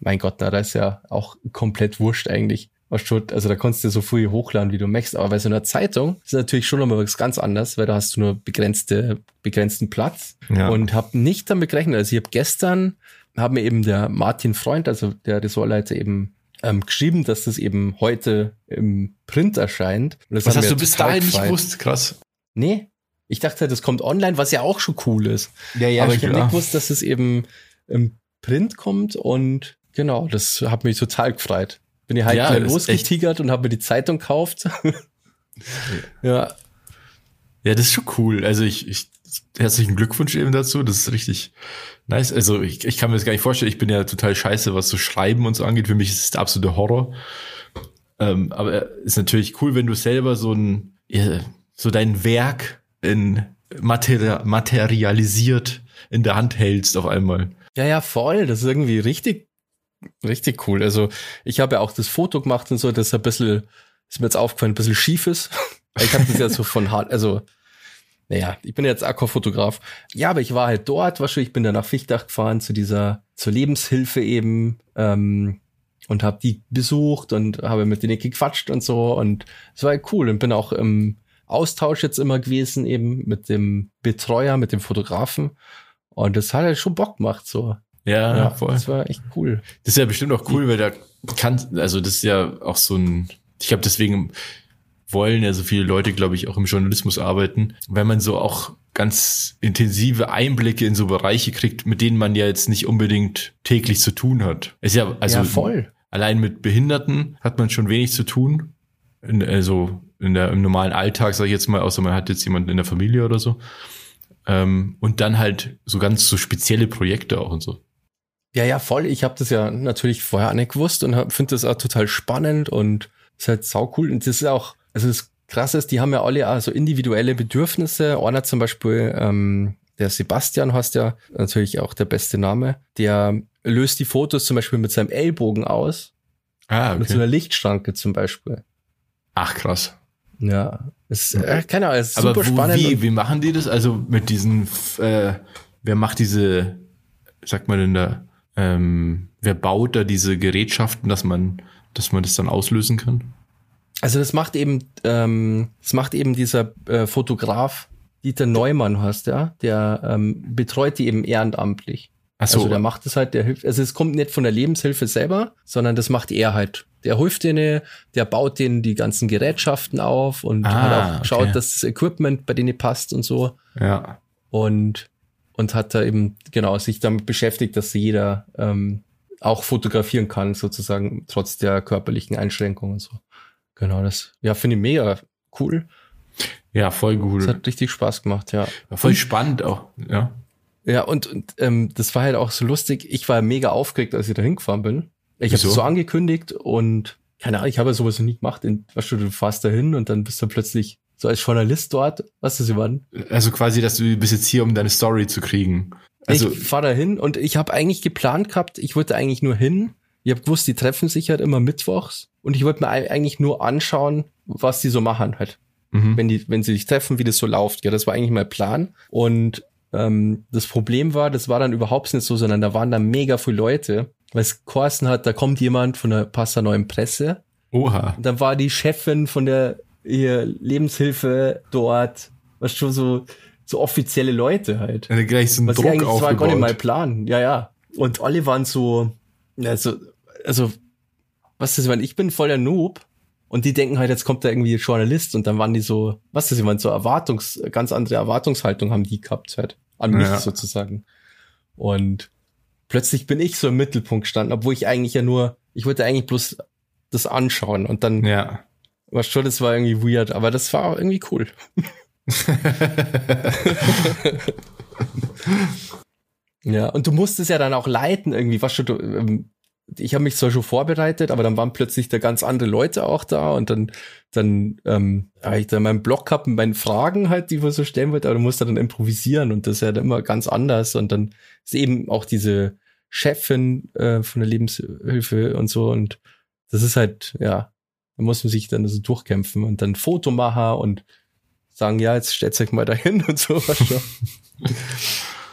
mein Gott, na, da ist ja auch komplett wurscht eigentlich was schon, also da konntest du so früh hochladen, wie du möchtest. Aber bei so einer Zeitung ist natürlich schon nochmal was ganz anderes, weil da hast du nur begrenzte, begrenzten Platz. Ja. Und habe nicht damit gerechnet. Also ich habe gestern, haben mir eben der Martin Freund, also der Ressortleiter eben ähm, geschrieben, dass das eben heute im Print erscheint. was hast du bis dahin nicht gewusst? Krass. Nee. Ich dachte, das kommt online, was ja auch schon cool ist. Ja, ja, Aber ich habe nicht gewusst, dass es eben im Print kommt und genau, das hat mich total gefreut. Bin ich halt ja, losgetigert und habe mir die Zeitung gekauft. ja. Ja, das ist schon cool. Also ich, ich herzlichen Glückwunsch eben dazu. Das ist richtig nice. Also ich, ich kann mir das gar nicht vorstellen. Ich bin ja total scheiße, was so Schreiben und so angeht. Für mich ist es der absolute Horror. Ähm, aber ist natürlich cool, wenn du selber so ein, so dein Werk in materi materialisiert in der Hand hältst auf einmal. Ja, ja, voll. Das ist irgendwie richtig Richtig cool. Also ich habe ja auch das Foto gemacht und so, das ist ein bisschen, ist mir jetzt aufgefallen, ein bisschen schief ist. Ich habe das ja so von hart, also naja, ich bin jetzt Aquafotograf. Ja, aber ich war halt dort, wahrscheinlich, ich bin dann nach Fichtach gefahren zu dieser, zur Lebenshilfe eben ähm, und habe die besucht und habe mit denen gequatscht und so und es war halt cool und bin auch im Austausch jetzt immer gewesen eben mit dem Betreuer, mit dem Fotografen und das hat halt schon Bock gemacht so. Ja, ja, voll. Das war echt cool. Das ist ja bestimmt auch cool, weil da kann, also das ist ja auch so ein, ich glaube deswegen wollen ja so viele Leute, glaube ich, auch im Journalismus arbeiten, weil man so auch ganz intensive Einblicke in so Bereiche kriegt, mit denen man ja jetzt nicht unbedingt täglich zu tun hat. Ist ja, also ja, voll. allein mit Behinderten hat man schon wenig zu tun. In, also in der, im normalen Alltag, sage ich jetzt mal, außer man hat jetzt jemanden in der Familie oder so. Ähm, und dann halt so ganz so spezielle Projekte auch und so. Ja, ja, voll. Ich habe das ja natürlich vorher nicht gewusst und finde das auch total spannend und ist halt sau cool. Und das ist auch, also das Krasse ist, die haben ja alle auch so individuelle Bedürfnisse. Einer zum Beispiel, ähm, der Sebastian heißt ja natürlich auch der beste Name, der löst die Fotos zum Beispiel mit seinem Ellbogen aus. Ah, okay. Mit so einer Lichtschranke zum Beispiel. Ach, krass. Ja, ist, äh, keine Ahnung, ist Aber super wo, spannend. wie, wie machen die das? Also mit diesen, äh, wer macht diese, sagt man denn da, ähm, wer baut da diese Gerätschaften, dass man, dass man das dann auslösen kann? Also das macht eben, ähm, das macht eben dieser äh, Fotograf Dieter Neumann hast, ja, der ähm, betreut die eben ehrenamtlich. Ach so. Also der macht es halt, der hilft, also es kommt nicht von der Lebenshilfe selber, sondern das macht er halt. Der hilft denen, der baut denen die ganzen Gerätschaften auf und Ah, hat auch geschaut, okay. dass das Equipment bei denen passt und so. ja. Und, und hat da eben, genau, sich damit beschäftigt, dass jeder ähm, auch fotografieren kann, sozusagen, trotz der körperlichen Einschränkungen und so. Genau, das, ja, finde ich mega cool. Ja, voll cool. Das hat richtig Spaß gemacht, ja. voll spannend auch, ja. Ja, und, und ähm, das war halt auch so lustig. Ich war mega aufgeregt, als ich da hingefahren bin. Ich habe so angekündigt und keine Ahnung, ich habe ja sowas noch nie gemacht. In, weißt du, du fährst da hin und dann bist du plötzlich so als Journalist dort. Was ist wann? Also quasi, dass du bist jetzt hier, um deine Story zu kriegen. Also, ich fahr da hin und ich habe eigentlich geplant gehabt, ich wollte eigentlich nur hin. Ich habe gewusst, die treffen sich halt immer mittwochs und ich wollte mir ei- eigentlich nur anschauen, was die so machen halt. mhm. wenn die, wenn sie sich treffen, wie das so läuft. Ja, das war eigentlich mein Plan. Und ähm, das Problem war, das war dann überhaupt nicht so, sondern da waren da mega viele Leute, weil es geheißen hat, da kommt jemand von der Passau Neuen Presse. Oha. Und dann war die Chefin von der ihr Lebenshilfe dort, was schon so, so offizielle Leute halt. Dann gleich so ein Was ich Druck eigentlich, das war gar nicht mein aufgebaut. Plan. Ja, ja. Und alle waren so, also, also, was das, ich meine, ich bin voll der Noob. Und die denken halt, jetzt kommt da irgendwie Journalist und dann waren die so, was das, ich meine, so Erwartungs, ganz andere Erwartungshaltung haben die gehabt halt. An mich Ja. sozusagen. Und plötzlich bin ich so im Mittelpunkt gestanden, obwohl ich eigentlich ja nur, ich wollte eigentlich bloß das anschauen und dann, Ja. Was schon, das war irgendwie weird, aber das war auch irgendwie cool. Ja, und du musst es ja dann auch leiten irgendwie, was schon, du, ähm, ich habe mich zwar schon vorbereitet, aber dann waren plötzlich da ganz andere Leute auch da und dann, dann ähm, habe ich da meinen Blog gehabt mit meinen Fragen halt, die ich so stellen wollte, aber du musst dann improvisieren und das ist ja dann immer ganz anders und dann ist eben auch diese Chefin äh, von der Lebenshilfe und so und das ist halt, ja, da muss man sich dann so durchkämpfen und dann Foto machen und sagen, ja, jetzt stellt euch mal dahin und so. Was schon.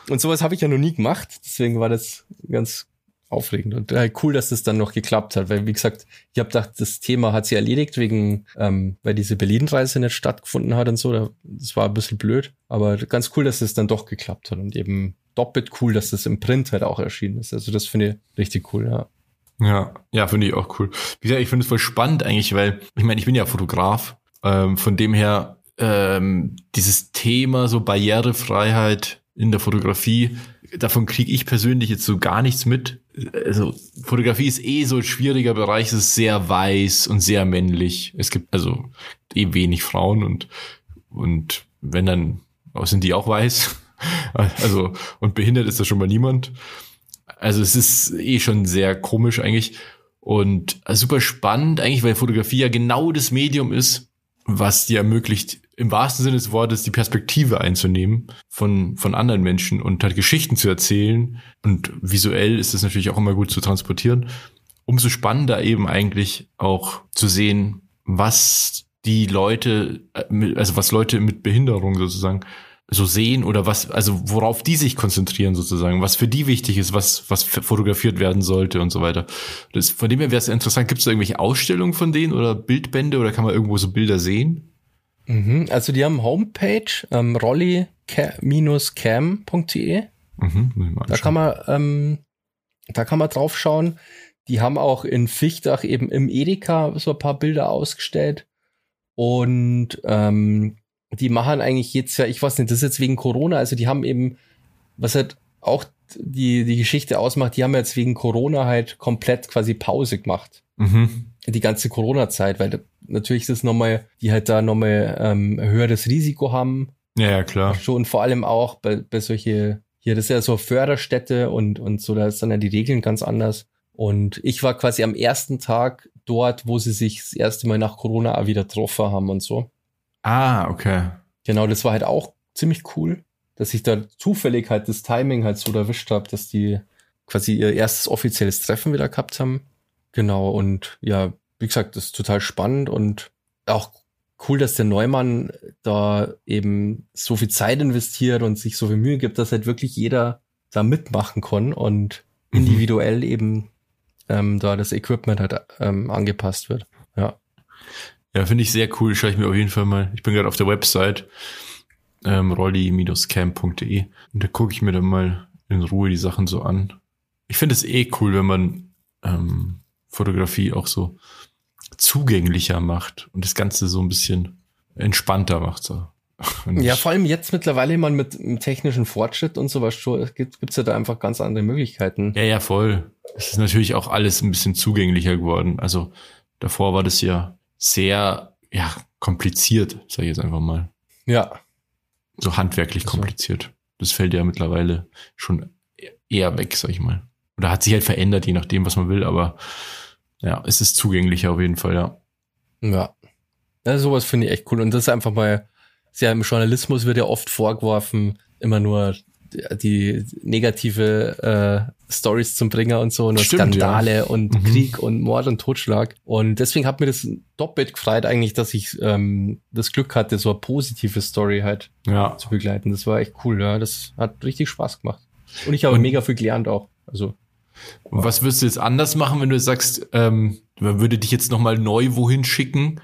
und sowas habe ich ja noch nie gemacht, deswegen war das ganz aufregend und äh, cool, dass das dann noch geklappt hat, weil wie gesagt, ich habe gedacht, das Thema hat sie erledigt wegen, ähm, weil diese Berlin-Reise nicht stattgefunden hat und so, da- das war ein bisschen blöd, aber ganz cool, dass das dann doch geklappt hat und eben doppelt cool, dass das im Print halt auch erschienen ist, also das finde ich richtig cool, ja. Ja, ja, finde ich auch cool. Wie gesagt, ich finde es voll spannend eigentlich, weil ich meine, ich bin ja Fotograf. Ähm, von dem her ähm, dieses Thema so Barrierefreiheit in der Fotografie, davon kriege ich persönlich jetzt so gar nichts mit. Also Fotografie ist eh so ein schwieriger Bereich, es ist sehr weiß und sehr männlich. Es gibt also eh wenig Frauen und und wenn dann sind die auch weiß. Also und behindert ist da schon mal niemand. Also es ist eh schon sehr komisch eigentlich und super spannend eigentlich, weil Fotografie ja genau das Medium ist, was dir ermöglicht, im wahrsten Sinne des Wortes die Perspektive einzunehmen von, von anderen Menschen und halt Geschichten zu erzählen. Und visuell ist es natürlich auch immer gut zu transportieren. Umso spannender eben eigentlich auch zu sehen, was die Leute, äh, also was Leute mit Behinderung sozusagen so sehen oder was, also worauf die sich konzentrieren sozusagen, was für die wichtig ist, was, was fotografiert werden sollte und so weiter. Das, von dem her wäre es interessant, gibt es da irgendwelche Ausstellungen von denen oder Bildbände oder kann man irgendwo so Bilder sehen? Mhm, also die haben Homepage, ähm, rolli-cam.de. Mhm, da kann man, ähm, da kann man drauf schauen. Die haben auch in Fichtach eben im Edeka so ein paar Bilder ausgestellt. Und ähm, die machen eigentlich jetzt ja, ich weiß nicht, das ist jetzt wegen Corona, also die haben eben, was halt auch die, die Geschichte ausmacht, die haben jetzt wegen Corona halt komplett quasi Pause gemacht. Mhm. Die ganze Corona-Zeit, weil natürlich ist das nochmal, die halt da nochmal ähm, höheres Risiko haben. Ja, ja, klar. Schon vor allem auch bei, bei solche, hier, das ist ja so Förderstätte und, und so, da ist dann ja die Regeln ganz anders. Und ich war quasi am ersten Tag dort, wo sie sich das erste Mal nach Corona auch wieder getroffen haben und so. Ah, okay. Genau, das war halt auch ziemlich cool, dass ich da zufällig halt das Timing halt so erwischt habe, dass die quasi ihr erstes offizielles Treffen wieder gehabt haben. Genau, und ja, wie gesagt, das ist total spannend und auch cool, dass der Neumann da eben so viel Zeit investiert und sich so viel Mühe gibt, dass halt wirklich jeder da mitmachen kann und mhm. individuell eben ähm, da das Equipment halt ähm, angepasst wird. Ja. Ja, finde ich sehr cool. Schaue ich mir auf jeden Fall mal. Ich bin gerade auf der Website ähm, rolli-camp.de und da gucke ich mir dann mal in Ruhe die Sachen so an. Ich finde es eh cool, wenn man ähm, Fotografie auch so zugänglicher macht und das Ganze so ein bisschen entspannter macht. So. Ja, vor allem jetzt mittlerweile man mit dem technischen Fortschritt und sowas schon, gibt es ja da einfach ganz andere Möglichkeiten. Ja, ja, voll. Es ist natürlich auch alles ein bisschen zugänglicher geworden. Also davor war das ja sehr, ja, kompliziert, sage ich jetzt einfach mal. Ja. So handwerklich kompliziert. Das fällt ja mittlerweile schon eher weg, sag ich mal. Oder hat sich halt verändert, je nachdem, was man will, aber ja, es ist zugänglicher auf jeden Fall, ja. Ja. ja sowas finde ich echt cool. Und das ist einfach mal, ja, im Journalismus wird ja oft vorgeworfen, immer nur die negative äh, Stories zum Bringer und so, nur Stimmt, Skandale ja. und mhm. Krieg und Mord und Totschlag. Und deswegen hat mir das doppelt gefreut eigentlich, dass ich ähm, das Glück hatte, so eine positive Story halt ja. zu begleiten. Das war echt cool, ja. Das hat richtig Spaß gemacht. Und ich habe und mega viel gelernt auch. Also. Was würdest du jetzt anders machen, wenn du sagst, ähm, man würde dich jetzt nochmal neu wohin schicken?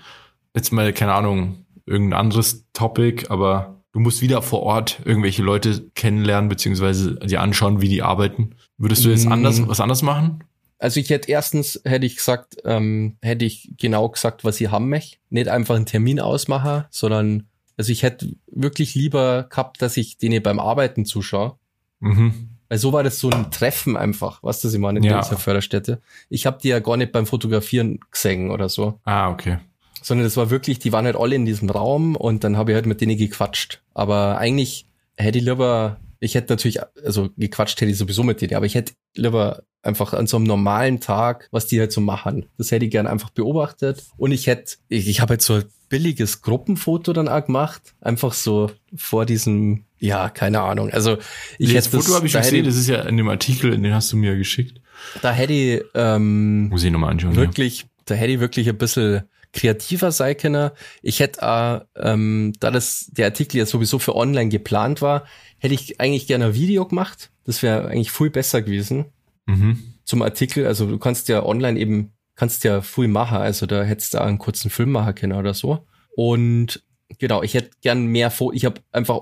Jetzt mal, keine Ahnung, irgendein anderes Topic, aber du musst wieder vor Ort irgendwelche Leute kennenlernen, beziehungsweise dir anschauen, wie die arbeiten. Würdest du jetzt mm. anders, was anders machen? Also ich hätte erstens, hätte ich gesagt, ähm, hätte ich genau gesagt, was ich haben möchte. Nicht einfach einen Termin ausmachen, sondern, also ich hätte wirklich lieber gehabt, dass ich denen beim Arbeiten zuschaue. Mhm. Weil so war das so ein Treffen einfach, was das immer in ja. dieser Förderstätte. Ich habe die ja gar nicht beim Fotografieren gesehen oder so. Ah, okay sondern das war wirklich, die waren halt alle in diesem Raum und dann habe ich halt mit denen gequatscht. Aber eigentlich hätte ich lieber, ich hätte natürlich, also gequatscht hätte ich sowieso mit denen, aber ich hätte lieber einfach an so einem normalen Tag, was die halt so machen. Das hätte ich gern einfach beobachtet. Und ich hätte, ich, ich habe halt so ein billiges Gruppenfoto dann auch gemacht. Einfach so vor diesem, ja, keine Ahnung. Also ich nee, hätte das Foto habe ich da gesehen, das ist ja in dem Artikel, in den hast du mir geschickt. Da hätte ich, ähm, Muss ich nochmal anschauen. Wirklich, ja. da hätte ich wirklich ein bisschen kreativer sein können. Ich hätte, äh, ähm, da das der Artikel ja sowieso für online geplant war, hätte ich eigentlich gerne ein Video gemacht. Das wäre eigentlich viel besser gewesen. Mhm. Zum Artikel, also du kannst ja online eben, kannst ja viel machen, also da hättest du auch einen kurzen Film machen können oder so. Und genau, ich hätte gern mehr Foto, ich habe einfach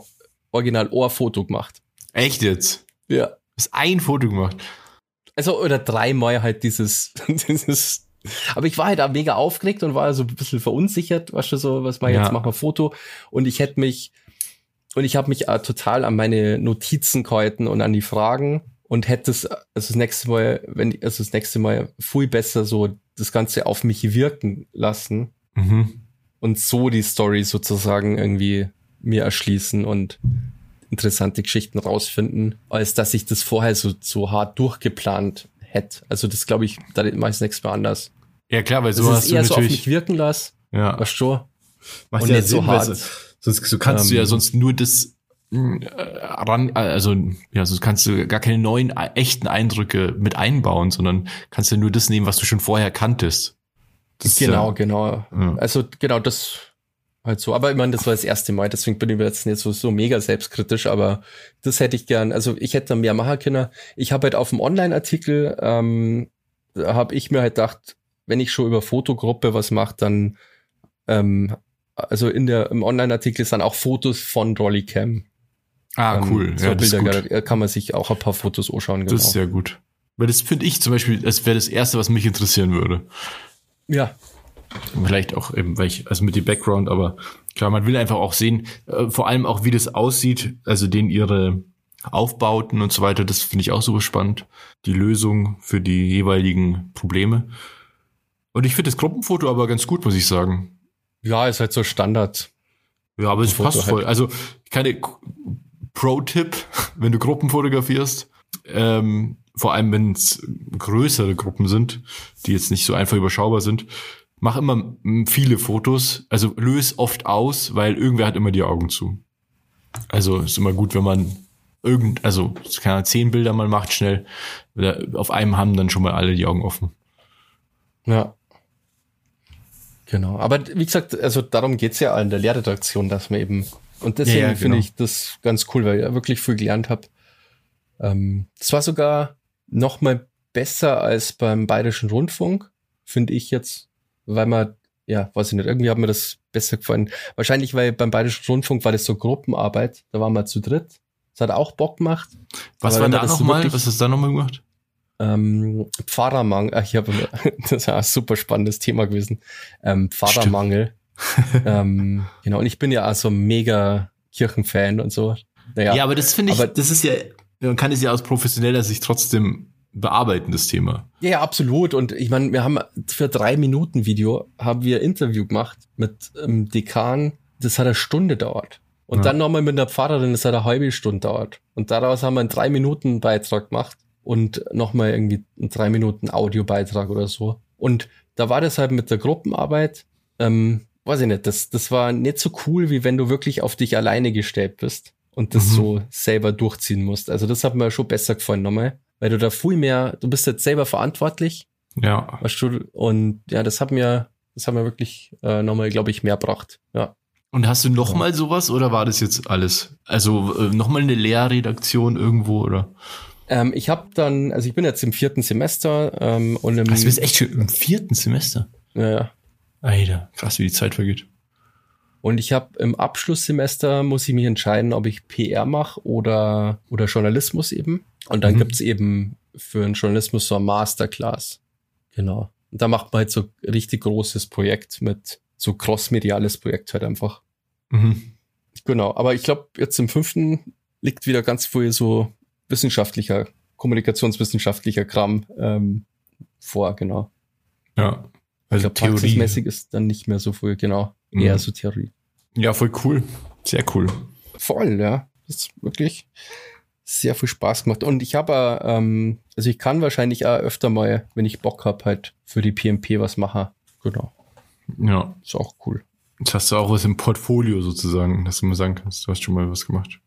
original Ohrfoto gemacht. Echt jetzt? Ja. Du hast ein Foto gemacht. Also, oder dreimal halt dieses, dieses aber ich war halt da mega aufgeregt und war so ein bisschen verunsichert, was schon so, was mal ja. jetzt machen wir Foto. Und ich hätte mich, und ich habe mich äh, total an meine Notizen gehalten und an die Fragen und hätte es also das nächste Mal, wenn also das nächste Mal viel besser so das Ganze auf mich wirken lassen mhm. und so die Story sozusagen irgendwie mir erschließen und interessante Geschichten rausfinden, als dass ich das vorher so, so hart durchgeplant hätte. Also das glaube ich, da mache ich nächstes Mal anders. Ja klar, weil so das hast ist eher du so auf mich wirken lassen. Ja. Was schon. Macht und ja nicht Sinn, so hart. Sonst so kannst ähm, du ja sonst nur das äh, ran, also ja, sonst kannst du gar keine neuen äh, echten Eindrücke mit einbauen, sondern kannst ja nur das nehmen, was du schon vorher kanntest. Das genau, ja, genau. Ja. Also genau das halt so. Aber ich meine, das war das erste Mal, deswegen bin ich jetzt nicht so, so mega selbstkritisch, aber das hätte ich gern. Also ich hätte da mehr machen können. Ich habe halt auf dem Online-Artikel, ähm, da habe ich mir halt gedacht, wenn ich schon über Fotogruppe was mache, dann ähm, also in der im Online-Artikel sind auch Fotos von Rollycam. Ah, ähm, cool. So ja, Bilder kann man sich auch ein paar Fotos anschauen. Genau. Das ist genau. sehr gut. Weil das finde ich zum Beispiel, das wäre das Erste, was mich interessieren würde. Ja. Vielleicht auch eben, weil ich, also mit dem Background, aber klar, man will einfach auch sehen, äh, vor allem auch, wie das aussieht, also den ihre Aufbauten und so weiter, das finde ich auch super spannend. Die Lösung für die jeweiligen Probleme. Und ich finde das Gruppenfoto aber ganz gut, muss ich sagen. Ja, ist halt so Standard. Ja, aber es passt halt. voll. Also keine Pro-Tipp, wenn du Gruppen fotografierst, ähm, vor allem wenn es größere Gruppen sind, die jetzt nicht so einfach überschaubar sind, mach immer viele Fotos, also löse oft aus, weil irgendwer hat immer die Augen zu. Also ist immer gut, wenn man irgend, also keine zehn Bilder mal macht schnell, auf einem haben dann schon mal alle die Augen offen. Ja. Genau. Aber wie gesagt, also darum geht's ja in der Lehrredaktion, dass man eben, und deswegen ja, ja, finde genau. ich das ganz cool, weil ich ja wirklich viel gelernt habe. Ähm, das war sogar noch mal besser als beim Bayerischen Rundfunk, finde ich jetzt, weil man, ja, weiß ich nicht, irgendwie hat mir das besser gefallen. Wahrscheinlich, weil beim Bayerischen Rundfunk war das so Gruppenarbeit, da waren wir zu dritt. Das hat auch Bock gemacht. Was war da nochmal? Was hast du da nochmal gemacht? Ähm, Pfarrermangel, ach, ich habe, das war ein super spannendes Thema gewesen. Ähm, Pfarrermangel. ähm, genau, und ich bin ja auch so mega Kirchenfan und so. Naja, ja, aber das finde ich, aber, das ist ja, man kann es ja aus professioneller Sicht trotzdem bearbeiten, das Thema. Ja, ja absolut. Und ich meine, wir haben für drei Minuten Video haben wir Interview gemacht mit ähm, Dekan. Das hat eine Stunde dauert. Und ja. dann nochmal mit einer Pfarrerin, das hat eine halbe Stunde dauert. Und daraus haben wir einen drei Minuten Beitrag gemacht und nochmal irgendwie einen drei Minuten Audiobeitrag oder so. Und da war das halt mit der Gruppenarbeit, ähm, weiß ich nicht, das, das war nicht so cool, wie wenn du wirklich auf dich alleine gestellt bist und das mhm. so selber durchziehen musst. Also das hat mir schon besser gefallen nochmal, weil du da viel mehr, du bist jetzt selber verantwortlich. Ja. Weißt du, und ja, das hat mir, das hat mir wirklich äh, nochmal, glaube ich, mehr gebracht. Ja. Und hast du noch mal sowas oder war das jetzt alles? Also äh, noch mal eine Lehrredaktion irgendwo oder? Ähm, ich habe dann, also ich bin jetzt im vierten Semester ähm, und im. Also du bist echt schon im vierten Semester? Ja, ja. Alter, krass, wie die Zeit vergeht. Und ich habe im Abschlusssemester muss ich mich entscheiden, ob ich PR mache oder, oder Journalismus eben. Und dann mhm. gibt's eben für einen Journalismus so ein Masterclass. Genau. Und da macht man halt so richtig großes Projekt mit so crossmediales Projekt halt einfach. Mhm. Genau. Aber ich glaube, jetzt im fünften liegt wieder ganz viel so wissenschaftlicher, kommunikationswissenschaftlicher Kram ähm, vor, genau. Ja. Also ich glaub, praxismäßig ist dann nicht mehr so viel, genau. Mhm. Eher so Theorie. Ja, voll cool. Sehr cool. Voll, ja. Das ist wirklich sehr viel Spaß gemacht. Und ich habe, ähm, also ich kann wahrscheinlich auch öfter mal, wenn ich Bock habe, halt für die PMP was machen. Genau. Ja. Ist auch cool. Jetzt hast du auch was im Portfolio sozusagen, dass du mal sagen kannst, du hast schon mal was gemacht.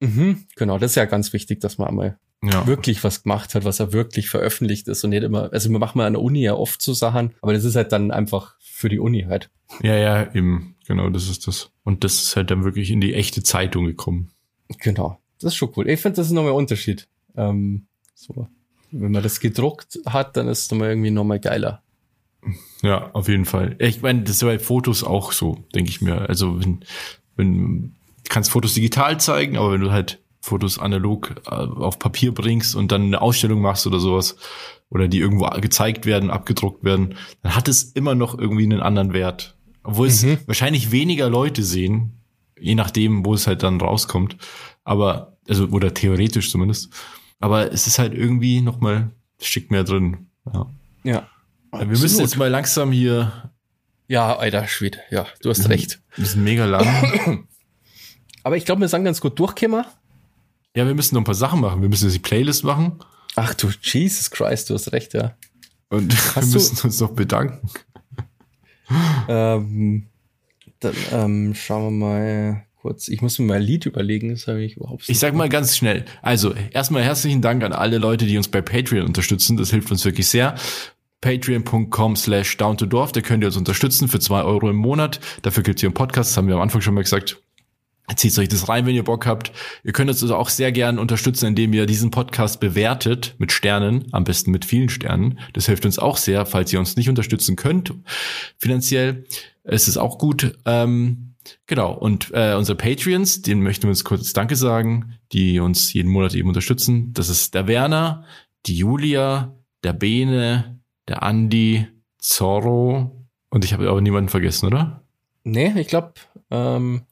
Mhm, genau, das ist ja ganz wichtig, dass man einmal ja. wirklich was gemacht hat, was er wirklich veröffentlicht ist und nicht immer, also wir machen mal an der Uni ja oft so Sachen, aber das ist halt dann einfach für die Uni halt. Ja, ja, eben, genau, das ist das. Und das ist halt dann wirklich in die echte Zeitung gekommen. Genau, das ist schon cool. Ich finde, das ist nochmal ein Unterschied. Ähm, so. Wenn man das gedruckt hat, dann ist es nochmal irgendwie nochmal geiler. Ja, auf jeden Fall. Ich meine, das ist bei Fotos auch so, denke ich mir. Also wenn, wenn kannst Fotos digital zeigen, aber wenn du halt Fotos analog äh, auf Papier bringst und dann eine Ausstellung machst oder sowas oder die irgendwo gezeigt werden, abgedruckt werden, dann hat es immer noch irgendwie einen anderen Wert. Obwohl es mhm. wahrscheinlich weniger Leute sehen, je nachdem, wo es halt dann rauskommt. Aber, also, oder theoretisch zumindest. Aber es ist halt irgendwie nochmal ein Stück mehr drin. Ja. ja Wir müssen jetzt mal langsam hier. Ja, alter Schwede. Ja, du hast recht. Wir sind mega lang. Aber ich glaube, wir sind ganz gut durchgekommen. Ja, wir müssen noch ein paar Sachen machen. Wir müssen jetzt die Playlist machen. Ach du, Jesus Christ, du hast recht, ja. Und Hast wir müssen uns noch bedanken. Ähm, Dann ähm, schauen wir mal kurz. Ich muss mir mal ein Lied überlegen, das habe ich überhaupt nicht. Ich sag mal ganz schnell. Also, erstmal herzlichen Dank an alle Leute, die uns bei Patreon unterstützen. Das hilft uns wirklich sehr patreon.com slash down to dorf. Da könnt ihr uns unterstützen für zwei Euro im Monat. Dafür gibt's hier einen Podcast, das haben wir am Anfang schon mal gesagt. Zieht euch das rein, wenn ihr Bock habt. Ihr könnt uns also auch sehr gern unterstützen, indem ihr diesen Podcast bewertet mit Sternen, am besten mit vielen Sternen. Das hilft uns auch sehr, falls ihr uns nicht unterstützen könnt. Finanziell ist es auch gut. Ähm, genau, und äh, unsere Patreons, denen möchten wir uns kurz Danke sagen, die uns jeden Monat eben unterstützen. Das ist der Werner, die Julia, der Bene, der Andi, Zorro und ich habe aber niemanden vergessen, oder? Nee, ich glaube, ähm,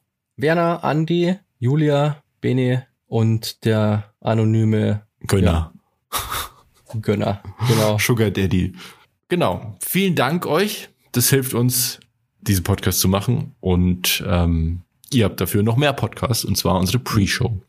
Werner, Andi, Julia, Bene und der anonyme Gönner. Ja, Gönner, genau. Sugar Daddy. Genau. Vielen Dank euch. Das hilft uns, diesen Podcast zu machen. Und ähm, ihr habt dafür noch mehr Podcasts, und zwar unsere Pre-Show.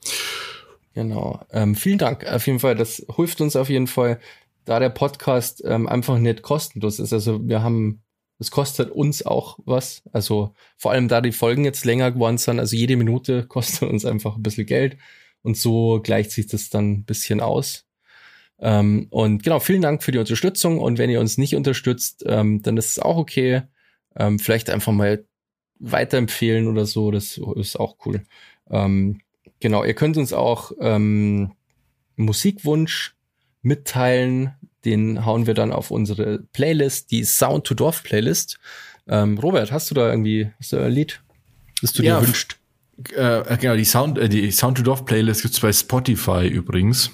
Genau. Ähm, vielen Dank. Auf jeden Fall, das hilft uns auf jeden Fall, da der Podcast ähm, einfach nicht kostenlos ist. Also wir haben es kostet uns auch was. Also vor allem da die Folgen jetzt länger geworden sind, also jede Minute kostet uns einfach ein bisschen Geld. Und so gleicht sich das dann ein bisschen aus. Ähm, und genau, vielen Dank für die Unterstützung. Und wenn ihr uns nicht unterstützt, ähm, dann ist es auch okay. Ähm, vielleicht einfach mal weiterempfehlen oder so. Das ist auch cool. Ähm, genau, ihr könnt uns auch ähm, Musikwunsch mitteilen den hauen wir dann auf unsere Playlist, die Sound to Dorf Playlist. Ähm, Robert, hast du da irgendwie hast du ein Lied, das du ja, dir wünscht? Äh, genau, die Sound, äh, die Sound to Dorf Playlist gibt's bei Spotify übrigens.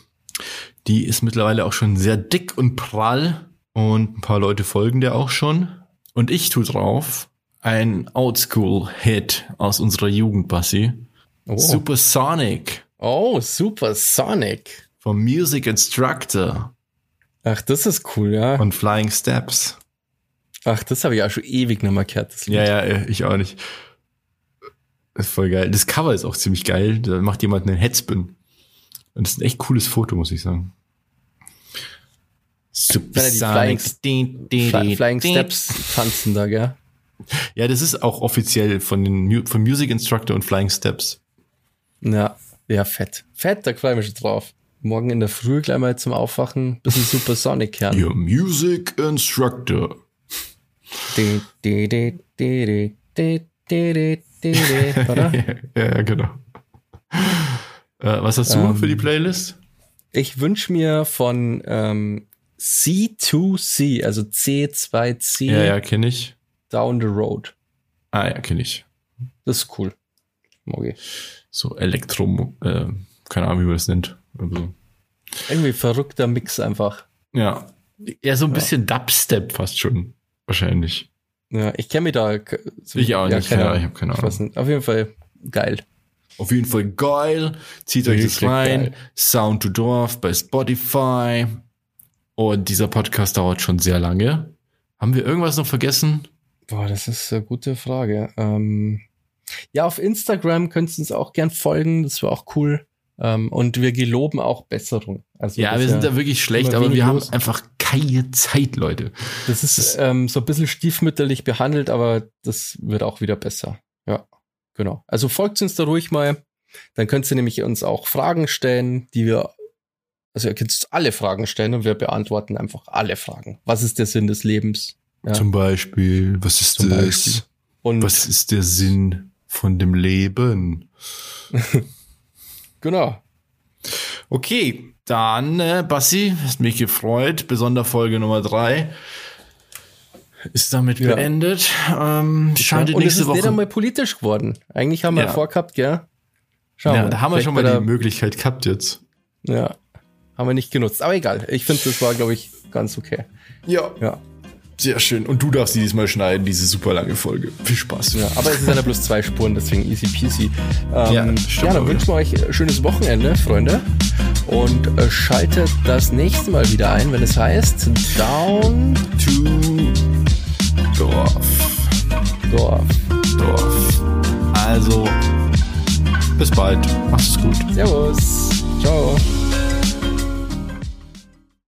Die ist mittlerweile auch schon sehr dick und prall und ein paar Leute folgen der auch schon. Und ich tu drauf ein Oldschool-Hit aus unserer Jugend, Bassi. Oh. Supersonic. Oh, Supersonic. Vom Music Instructor. Ach, das ist cool, ja. Und Flying Steps. Ach, das habe ich auch schon ewig nicht mehr gehört. Das ja, ja, ich auch nicht. Das ist voll geil. Das Cover ist auch ziemlich geil. Da macht jemand einen Headspin. Und das ist ein echt cooles Foto, muss ich sagen. Super Flying, Flying, Flying Steps tanzen da, gell? Ja, das ist auch offiziell von den von Music Instructor und Flying Steps. Ja, ja, fett. Fett, da freue ich mich schon drauf morgen in der Früh gleich mal zum Aufwachen ein bisschen Supersonic hören. Your Music Instructor. Oder? ja, genau. Äh, was hast du ähm, für die Playlist? Ich wünsche mir von ähm, C2C, also C2C. Ja, ja, kenne ich. Down the Road. Ah, ja, kenne ich. Das ist cool. Okay. So Elektro, äh, keine Ahnung, wie man das nennt. Also. Irgendwie verrückter Mix einfach. Ja. Ja, so ein ja. bisschen Dubstep fast schon. Wahrscheinlich. Ja, ich kenne mich da. So, ich auch ja, nicht. Keine, ja, ich habe keine Ahnung. Auf jeden Fall geil. Auf jeden Fall geil. Zieht euch das rein. Geil. Sound to Dorf bei Spotify. Und dieser Podcast dauert schon sehr lange. Haben wir irgendwas noch vergessen? Boah, das ist eine gute Frage. Ähm, ja, auf Instagram könnt ihr uns auch gern folgen. Das wäre auch cool. Ähm, und wir geloben auch Besserung. Also ja, wir sind da wirklich schlecht, aber wir haben einfach keine Zeit, Leute. Das ist das ähm, so ein bisschen stiefmütterlich behandelt, aber das wird auch wieder besser. Ja, genau. Also folgt uns da ruhig mal. Dann könnt ihr nämlich uns auch Fragen stellen, die wir, also ihr könnt alle Fragen stellen und wir beantworten einfach alle Fragen. Was ist der Sinn des Lebens? Ja. Zum Beispiel, was ist Zum das? Beispiel. Und was ist der Sinn von dem Leben? Genau. Okay, dann, äh, Bassi, hast mich gefreut. Besonderfolge Nummer drei ist damit ja. beendet. Ähm, ja, und es ist Woche. nicht einmal politisch geworden. Eigentlich haben wir ja. vorgehabt, gell? Schauen ja, wir. da haben wir schon mal die Möglichkeit gehabt jetzt. Ja, haben wir nicht genutzt. Aber egal. Ich finde, das war, glaube ich, ganz okay. Ja. Ja. Sehr schön. Und du darfst die diesmal schneiden, diese super lange Folge. Viel Spaß. Ja, aber es sind ja bloß zwei Spuren, deswegen easy peasy. Ähm, ja, ja, dann wünschen wir euch ein schönes Wochenende, Freunde. Und äh, schaltet das nächste Mal wieder ein, wenn es heißt Down to Dorf. Dorf. Dorf. Also, bis bald. Mach's gut. Servus. Ciao.